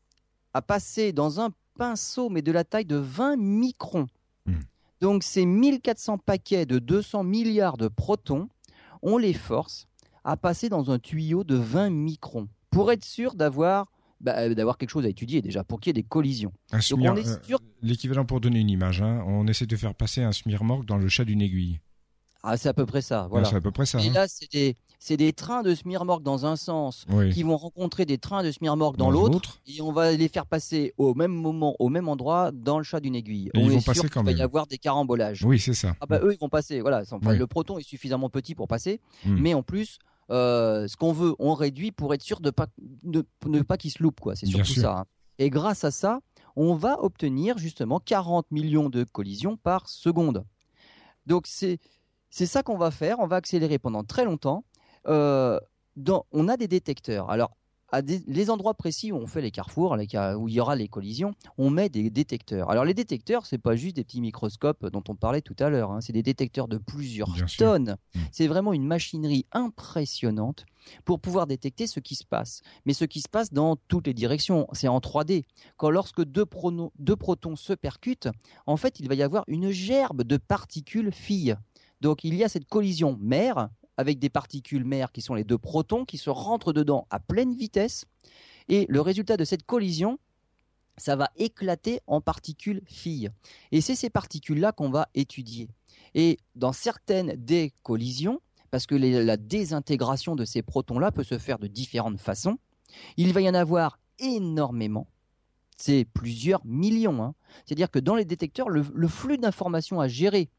à passer dans un pinceau, mais de la taille de 20 microns. Hmm. Donc ces 1400 paquets de 200 milliards de protons, on les force à passer dans un tuyau de 20 microns pour être sûr d'avoir bah, euh, d'avoir quelque chose à étudier déjà pour qu'il y ait des collisions. Euh, l'équivalent pour donner une image, hein, on essaie de faire passer un smirmorgue dans le chat d'une aiguille. Ah, c'est à peu près ça. Voilà. c'est à peu près ça. Et hein. là, c'est des, c'est des trains de Smirmorg dans un sens qui vont rencontrer des trains de Smirmorg dans, l'autre, et on va les faire passer au même moment, au même endroit, dans le chat d'une aiguille. on ils vont passer quand même. Il va y avoir des carambolages. Oui, c'est ça. Ah bah eux, ils vont passer. Voilà, le proton est suffisamment petit pour passer, hmm. mais en plus, euh, ce qu'on veut, on réduit pour être sûr de pas ne pas qu'il se loupe quoi. C'est surtout ça. Hein. Et grâce à ça, on va obtenir justement 40 millions de collisions par seconde. Donc c'est c'est ça qu'on va faire. On va accélérer pendant très longtemps. Euh, dans, on a des détecteurs. Alors à les endroits précis où on fait les carrefours, où il y aura les collisions, on met des détecteurs. Alors les détecteurs, c'est pas juste des petits microscopes dont on parlait tout à l'heure, hein. c'est des détecteurs de plusieurs tonnes. Mmh. C'est vraiment une machinerie impressionnante pour pouvoir détecter ce qui se passe. Mais ce qui se passe dans toutes les directions, c'est en 3D. Quand lorsque deux, deux protons se percutent, en fait, il va y avoir une gerbe de particules filles. Donc il y a cette collision mère avec des particules mères qui sont les deux protons qui se rentrent dedans à pleine vitesse. Et le résultat de cette collision, ça va éclater en particules filles. Et c'est ces particules-là qu'on va étudier. Et dans certaines des collisions, parce que la désintégration de ces protons-là peut se faire de différentes façons, il va y en avoir énormément. C'est plusieurs millions. Hein. C'est-à-dire que dans les détecteurs, le flux d'informations à gérer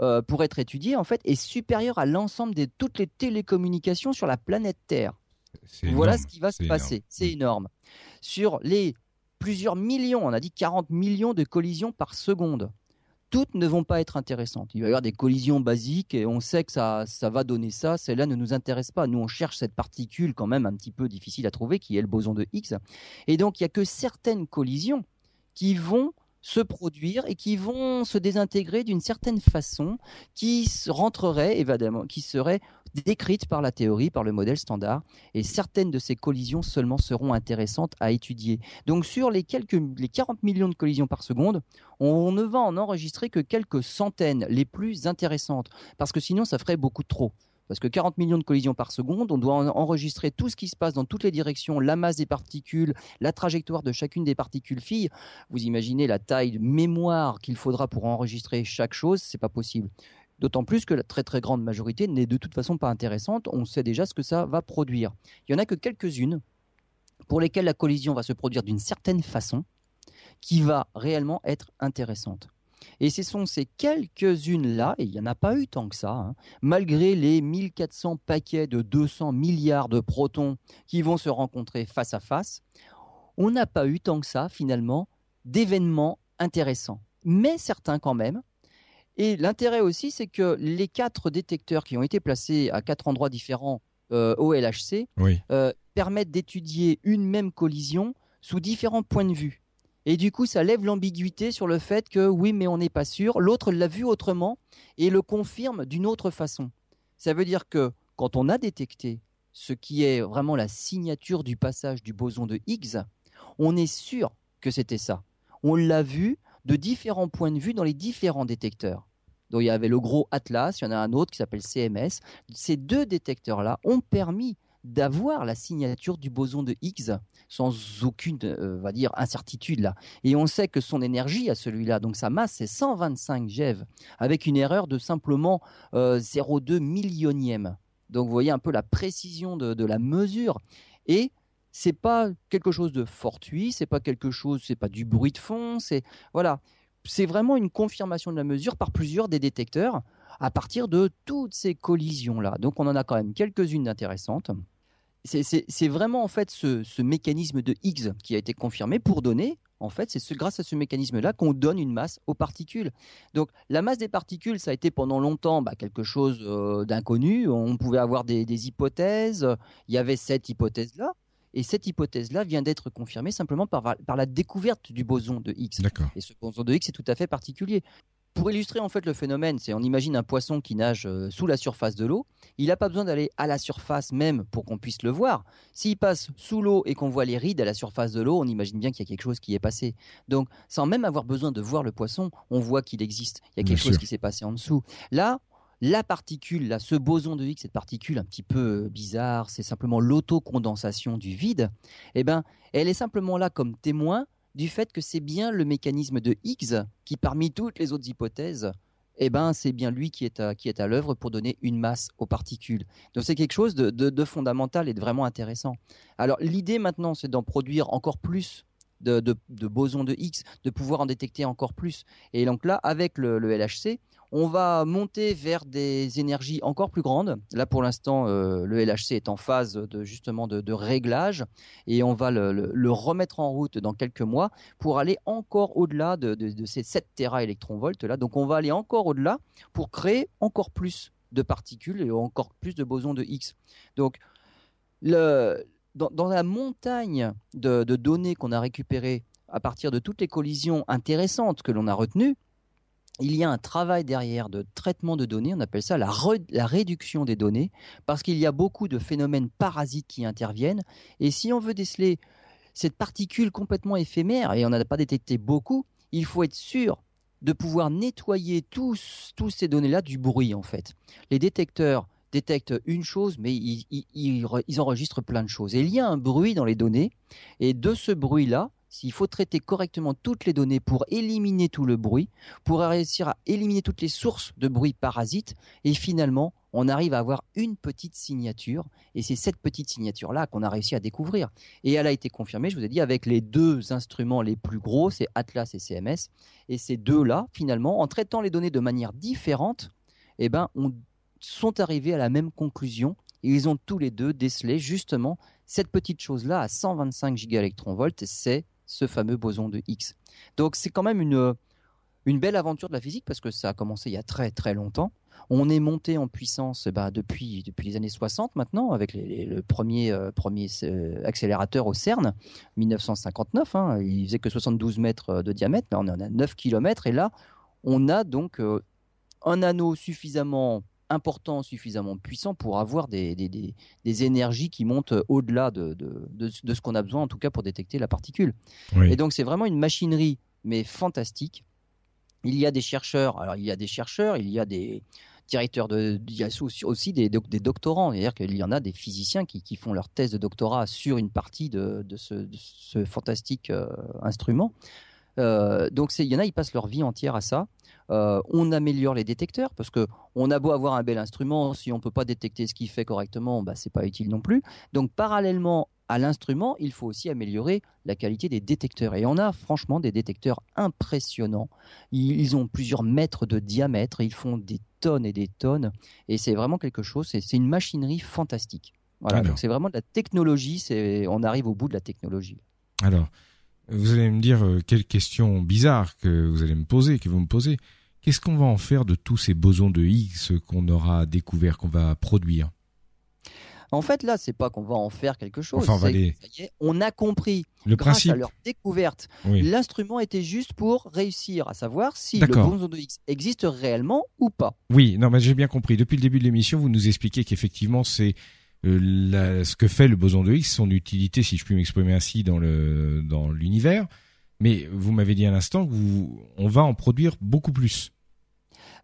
euh, pour être étudié en fait est supérieur à l'ensemble de toutes les télécommunications sur la planète Terre. Voilà ce qui va se passer. C'est énorme. Sur les plusieurs millions, on a dit 40 millions de collisions par seconde toutes ne vont pas être intéressantes. Il va y avoir des collisions basiques et on sait que ça, ça va donner ça. Celle-là ne nous intéresse pas. Nous, on cherche cette particule quand même un petit peu difficile à trouver, qui est le boson de Higgs. Et donc, il n'y a que certaines collisions qui vont se produire et qui vont se désintégrer d'une certaine façon qui rentreraient évidemment, qui seraient décrites par la théorie, par le modèle standard, et certaines de ces collisions seulement seront intéressantes à étudier. Donc sur les quelques les 40 millions de collisions par seconde, on ne va en enregistrer que quelques centaines les plus intéressantes, parce que sinon ça ferait beaucoup trop. Parce que 40 millions de collisions par seconde, on doit enregistrer tout ce qui se passe dans toutes les directions, la masse des particules, la trajectoire de chacune des particules filles. Vous imaginez la taille de mémoire qu'il faudra pour enregistrer chaque chose, c'est pas possible. D'autant plus que la très très grande majorité n'est de toute façon pas intéressante, on sait déjà ce que ça va produire. Il y en a que quelques-unes pour lesquelles la collision va se produire d'une certaine façon qui va réellement être intéressante. Et ce sont ces quelques-unes-là, et il n'y en a pas eu tant que ça, hein, malgré les 1400 paquets de 200 milliards de protons qui vont se rencontrer face à face, on n'a pas eu tant que ça, finalement, d'événements intéressants. Mais certains quand même. Et l'intérêt aussi, c'est que les quatre détecteurs qui ont été placés à quatre endroits différents euh, au LHC euh, permettent d'étudier une même collision sous différents points de vue. Et du coup, ça lève l'ambiguïté sur le fait que oui, mais on n'est pas sûr. L'autre l'a vu autrement et le confirme d'une autre façon. Ça veut dire que quand on a détecté ce qui est vraiment la signature du passage du boson de Higgs, on est sûr que c'était ça. On l'a vu de différents points de vue dans les différents détecteurs. Donc il y avait le gros Atlas, il y en a un autre qui s'appelle CMS. Ces deux détecteurs-là ont permis d'avoir la signature du boson de Higgs sans aucune, euh, va dire, incertitude là. Et on sait que son énergie à celui-là, donc sa masse, c'est 125 GeV, avec une erreur de simplement 0,2 euh, millionième. Donc vous voyez un peu la précision de, la mesure. Et c'est pas quelque chose de fortuit, c'est pas quelque chose, c'est pas du bruit de fond, c'est voilà, c'est vraiment une confirmation de la mesure par plusieurs des détecteurs à partir de toutes ces collisions là. Donc on en a quand même quelques-unes intéressantes c'est vraiment en fait ce, mécanisme de Higgs qui a été confirmé pour donner, en fait, c'est grâce à ce mécanisme-là qu'on donne une masse aux particules. Donc la masse des particules, ça a été pendant longtemps bah, quelque chose euh, d'inconnu. On pouvait avoir des, hypothèses. Il y avait cette hypothèse-là. Et cette hypothèse-là vient d'être confirmée simplement par, par, la découverte du boson de Higgs. Et ce boson de Higgs est tout à fait particulier. Pour illustrer en fait le phénomène, c'est on imagine un poisson qui nage euh, sous la surface de l'eau. Il n'a pas besoin d'aller à la surface même pour qu'on puisse le voir. S'il passe sous l'eau et qu'on voit les rides à la surface de l'eau, on imagine bien qu'il y a quelque chose qui est passé. Donc, sans même avoir besoin de voir le poisson, on voit qu'il existe. Il y a quelque chose qui s'est passé en dessous. Là, la particule, là, ce boson de Higgs, cette particule un petit peu euh, bizarre, c'est simplement l'autocondensation du vide. Eh ben, elle est simplement là comme témoin du fait que c'est bien le mécanisme de Higgs qui, parmi toutes les autres hypothèses, eh ben, c'est bien lui qui est à, qui est à l'œuvre pour donner une masse aux particules. Donc c'est quelque chose de, fondamental et de vraiment intéressant. Alors l'idée maintenant, c'est d'en produire encore plus de, bosons de Higgs, de pouvoir en détecter encore plus. Et donc là, avec le LHC, on va monter vers des énergies encore plus grandes. Là, pour l'instant, euh, le LHC est en phase de justement de, réglage et on va le, remettre en route dans quelques mois pour aller encore au-delà de, ces 7 Tera électronvolts là. Donc, on va aller encore au-delà pour créer encore plus de particules et encore plus de bosons de X. Donc, dans, la montagne de données qu'on a récupérées à partir de toutes les collisions intéressantes que l'on a retenues, il y a un travail derrière de traitement de données, on appelle ça la, réduction des données, parce qu'il y a beaucoup de phénomènes parasites qui interviennent. Et si on veut déceler cette particule complètement éphémère, et on n'a pas détecté beaucoup, il faut être sûr de pouvoir nettoyer tous, ces données-là du bruit, en fait. Les détecteurs détectent une chose, mais ils, ils enregistrent plein de choses. Et il y a un bruit dans les données, et de ce bruit-là, s'il faut traiter correctement toutes les données pour éliminer tout le bruit, pour réussir à éliminer toutes les sources de bruit parasites, et finalement, on arrive à avoir une petite signature, et c'est cette petite signature-là qu'on a réussi à découvrir. Et elle a été confirmée, je vous ai dit, avec les deux instruments les plus gros, c'est Atlas et CMS, et ces deux-là, finalement, en traitant les données de manière différente, eh ben, on sont arrivés à la même conclusion ils ont tous les deux décelé justement cette petite chose-là à 125 gigaelectronvolts, c'est ce fameux boson de Higgs. Donc c'est quand même une, une belle aventure de la physique parce que ça a commencé il y a très très longtemps. On est monté en puissance bah, depuis, depuis les années 60 maintenant, avec le premier, euh, premier euh, accélérateur au CERN, 1959. Hein. il faisait que 72 mètres de diamètre, mais on en a 9 km. Et là, on a donc euh, un anneau suffisamment important, suffisamment puissant pour avoir des, des, énergies qui montent au-delà de, de, ce qu'on a besoin, en tout cas pour détecter la particule. Et donc c'est vraiment une machinerie, mais fantastique. Il y a des chercheurs, alors il y a des chercheurs, il y a des, directeur de, il y a aussi des, des doctorants, c'est-à-dire qu'il y en a des physiciens qui, qui, font leur thèse de doctorat sur une partie de, de, ce, ce, fantastique euh, instrument. Euh, donc il y en a, ils passent leur vie entière à ça. Euh, on améliore les détecteurs parce que on a beau avoir un bel instrument, si on peut pas détecter ce qu'il fait correctement, bah c'est pas utile non plus. Donc parallèlement à l'instrument, il faut aussi améliorer la qualité des détecteurs. Et on a franchement des détecteurs impressionnants. Ils ont plusieurs mètres de diamètre, ils font des tonnes et des tonnes. Et c'est vraiment quelque chose, c'est une machinerie fantastique. Voilà, donc c'est vraiment de la technologie, on arrive au bout de la technologie. Alors, vous allez me dire euh, quelle question bizarre que vous allez me poser, que vous me posez. Qu'est-ce qu'on va en faire de tous ces bosons de Higgs qu'on aura découvert, qu'on va produire? En fait, là, c'est pas qu'on va en faire quelque chose. Enfin, on, on a compris le grâce principe. à leur découverte. L'instrument était juste pour réussir à savoir si le boson de Higgs existe réellement ou pas. Oui, non, mais j'ai bien compris. Depuis le début de l'émission, vous nous expliquez qu'effectivement, c'est euh, ce que fait le boson de Higgs, son utilité, si je puis m'exprimer ainsi, dans l'univers. Mais vous m'avez dit à l'instant qu'on va en produire beaucoup plus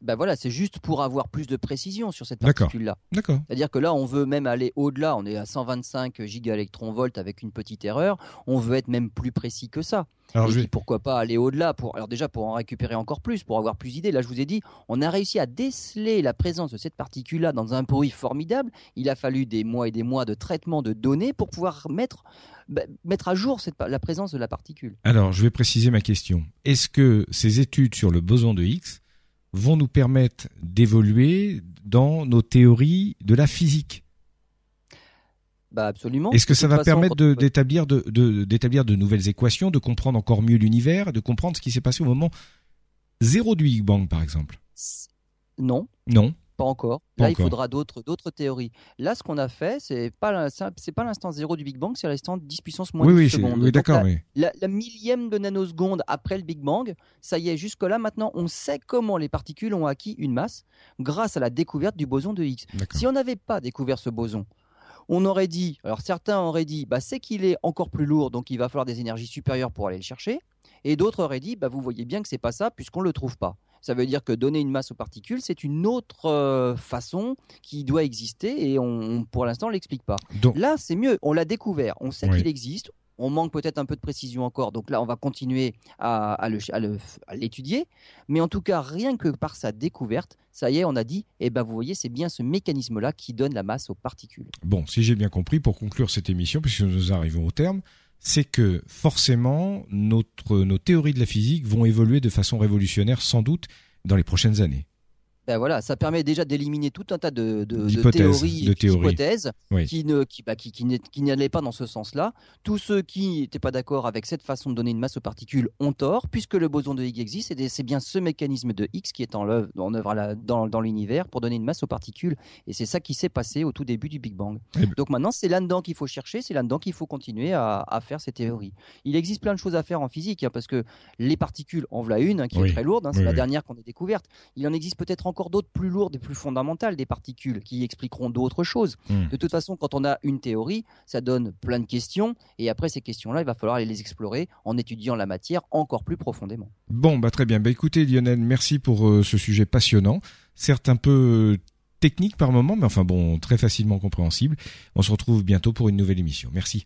ben voilà, c'est juste pour avoir plus de précision sur cette particule-là. D'accord. C'est-à-dire que là, on veut même aller au-delà. On est à 125 gigaelectronvolts avec une petite erreur. On veut être même plus précis que ça. Alors, Et pourquoi pas aller au-delà pour alors déjà pour en récupérer encore plus, pour avoir plus d'idées. Là, je vous ai dit, on a réussi à déceler la présence de cette particule-là dans un bruit formidable. Il a fallu des mois et des mois de traitement de données pour pouvoir mettre bah, mettre à jour cette, la présence de la particule. Alors, je vais préciser ma question. Est-ce que ces études sur le boson de Higgs vont nous permettre d'évoluer dans nos théories de la physique. Bah absolument. Est-ce que ça va permettre d'établir de, d'établir de, nouvelles équations, de comprendre encore mieux l'univers, de comprendre ce qui s'est passé au moment zéro du Big Bang, par exemple? Non. Non? Pas encore. Là, il faudra d'autres d'autres théories. Là, ce qu'on a fait, c'est pas c'est pas l'instant zéro du Big Bang, c'est l'instant 10 puissance moins oui, secondes. Oui, d'accord. La, la, millième de nanoseconde après le Big Bang, ça y est, jusque là maintenant, on sait comment les particules ont acquis une masse grâce à la découverte du boson de Higgs. Si on n'avait pas découvert ce boson, on aurait dit, alors certains auraient dit, bah, c'est qu'il est encore plus lourd, donc il va falloir des énergies supérieures pour aller le chercher. Et d'autres auraient dit, bah, vous voyez bien que c'est pas ça puisqu'on le trouve pas. Ça veut dire que donner une masse aux particules, c'est une autre euh, façon qui doit exister et on, pour l'instant, ne l'explique pas. Là, c'est mieux. On l'a découvert. On sait qu'il existe. On manque peut-être un peu de précision encore, donc là on va continuer à, l'étudier. Mais en tout cas, rien que par sa découverte, ça y est, on a dit, eh ben vous voyez, c'est bien ce mécanisme-là qui donne la masse aux particules. Bon, si j'ai bien compris, pour conclure cette émission, puisque nous arrivons au terme, c'est que forcément nos théories de la physique vont évoluer de façon révolutionnaire sans doute dans les prochaines années. Ben voilà, ça permet déjà d'éliminer tout un tas de, théories, d'hypothèses qui ne qui, bah, qui, qui, n'allaient pas dans ce sens-là. Tous ceux qui n'étaient pas d'accord avec cette façon de donner une masse aux particules ont tort, puisque le boson de Higgs existe, et c'est bien ce mécanisme de Higgs qui est en œuvre, en œuvre dans, dans l'univers pour donner une masse aux particules, et c'est ça qui s'est passé au tout début du Big Bang. Eh ben. Donc maintenant, c'est là-dedans qu'il faut chercher, c'est là-dedans qu'il faut continuer à, faire ces théories. Il existe plein de choses à faire en physique, hein, parce que les particules, en voilà une hein, qui est très lourde, hein, c'est la dernière qu'on ait découverte. Il en existe peut-être encore d'autres plus lourdes et plus fondamentales des particules qui expliqueront d'autres choses. Hmm. De toute façon, quand on a une théorie, ça donne plein de questions et après ces questions-là, il va falloir aller les explorer en étudiant la matière encore plus profondément. Bon, bah très bien. Bah écoutez Lionel, merci pour euh, ce sujet passionnant, certes un peu euh, technique par moment, mais enfin bon, très facilement compréhensible. On se retrouve bientôt pour une nouvelle émission. Merci.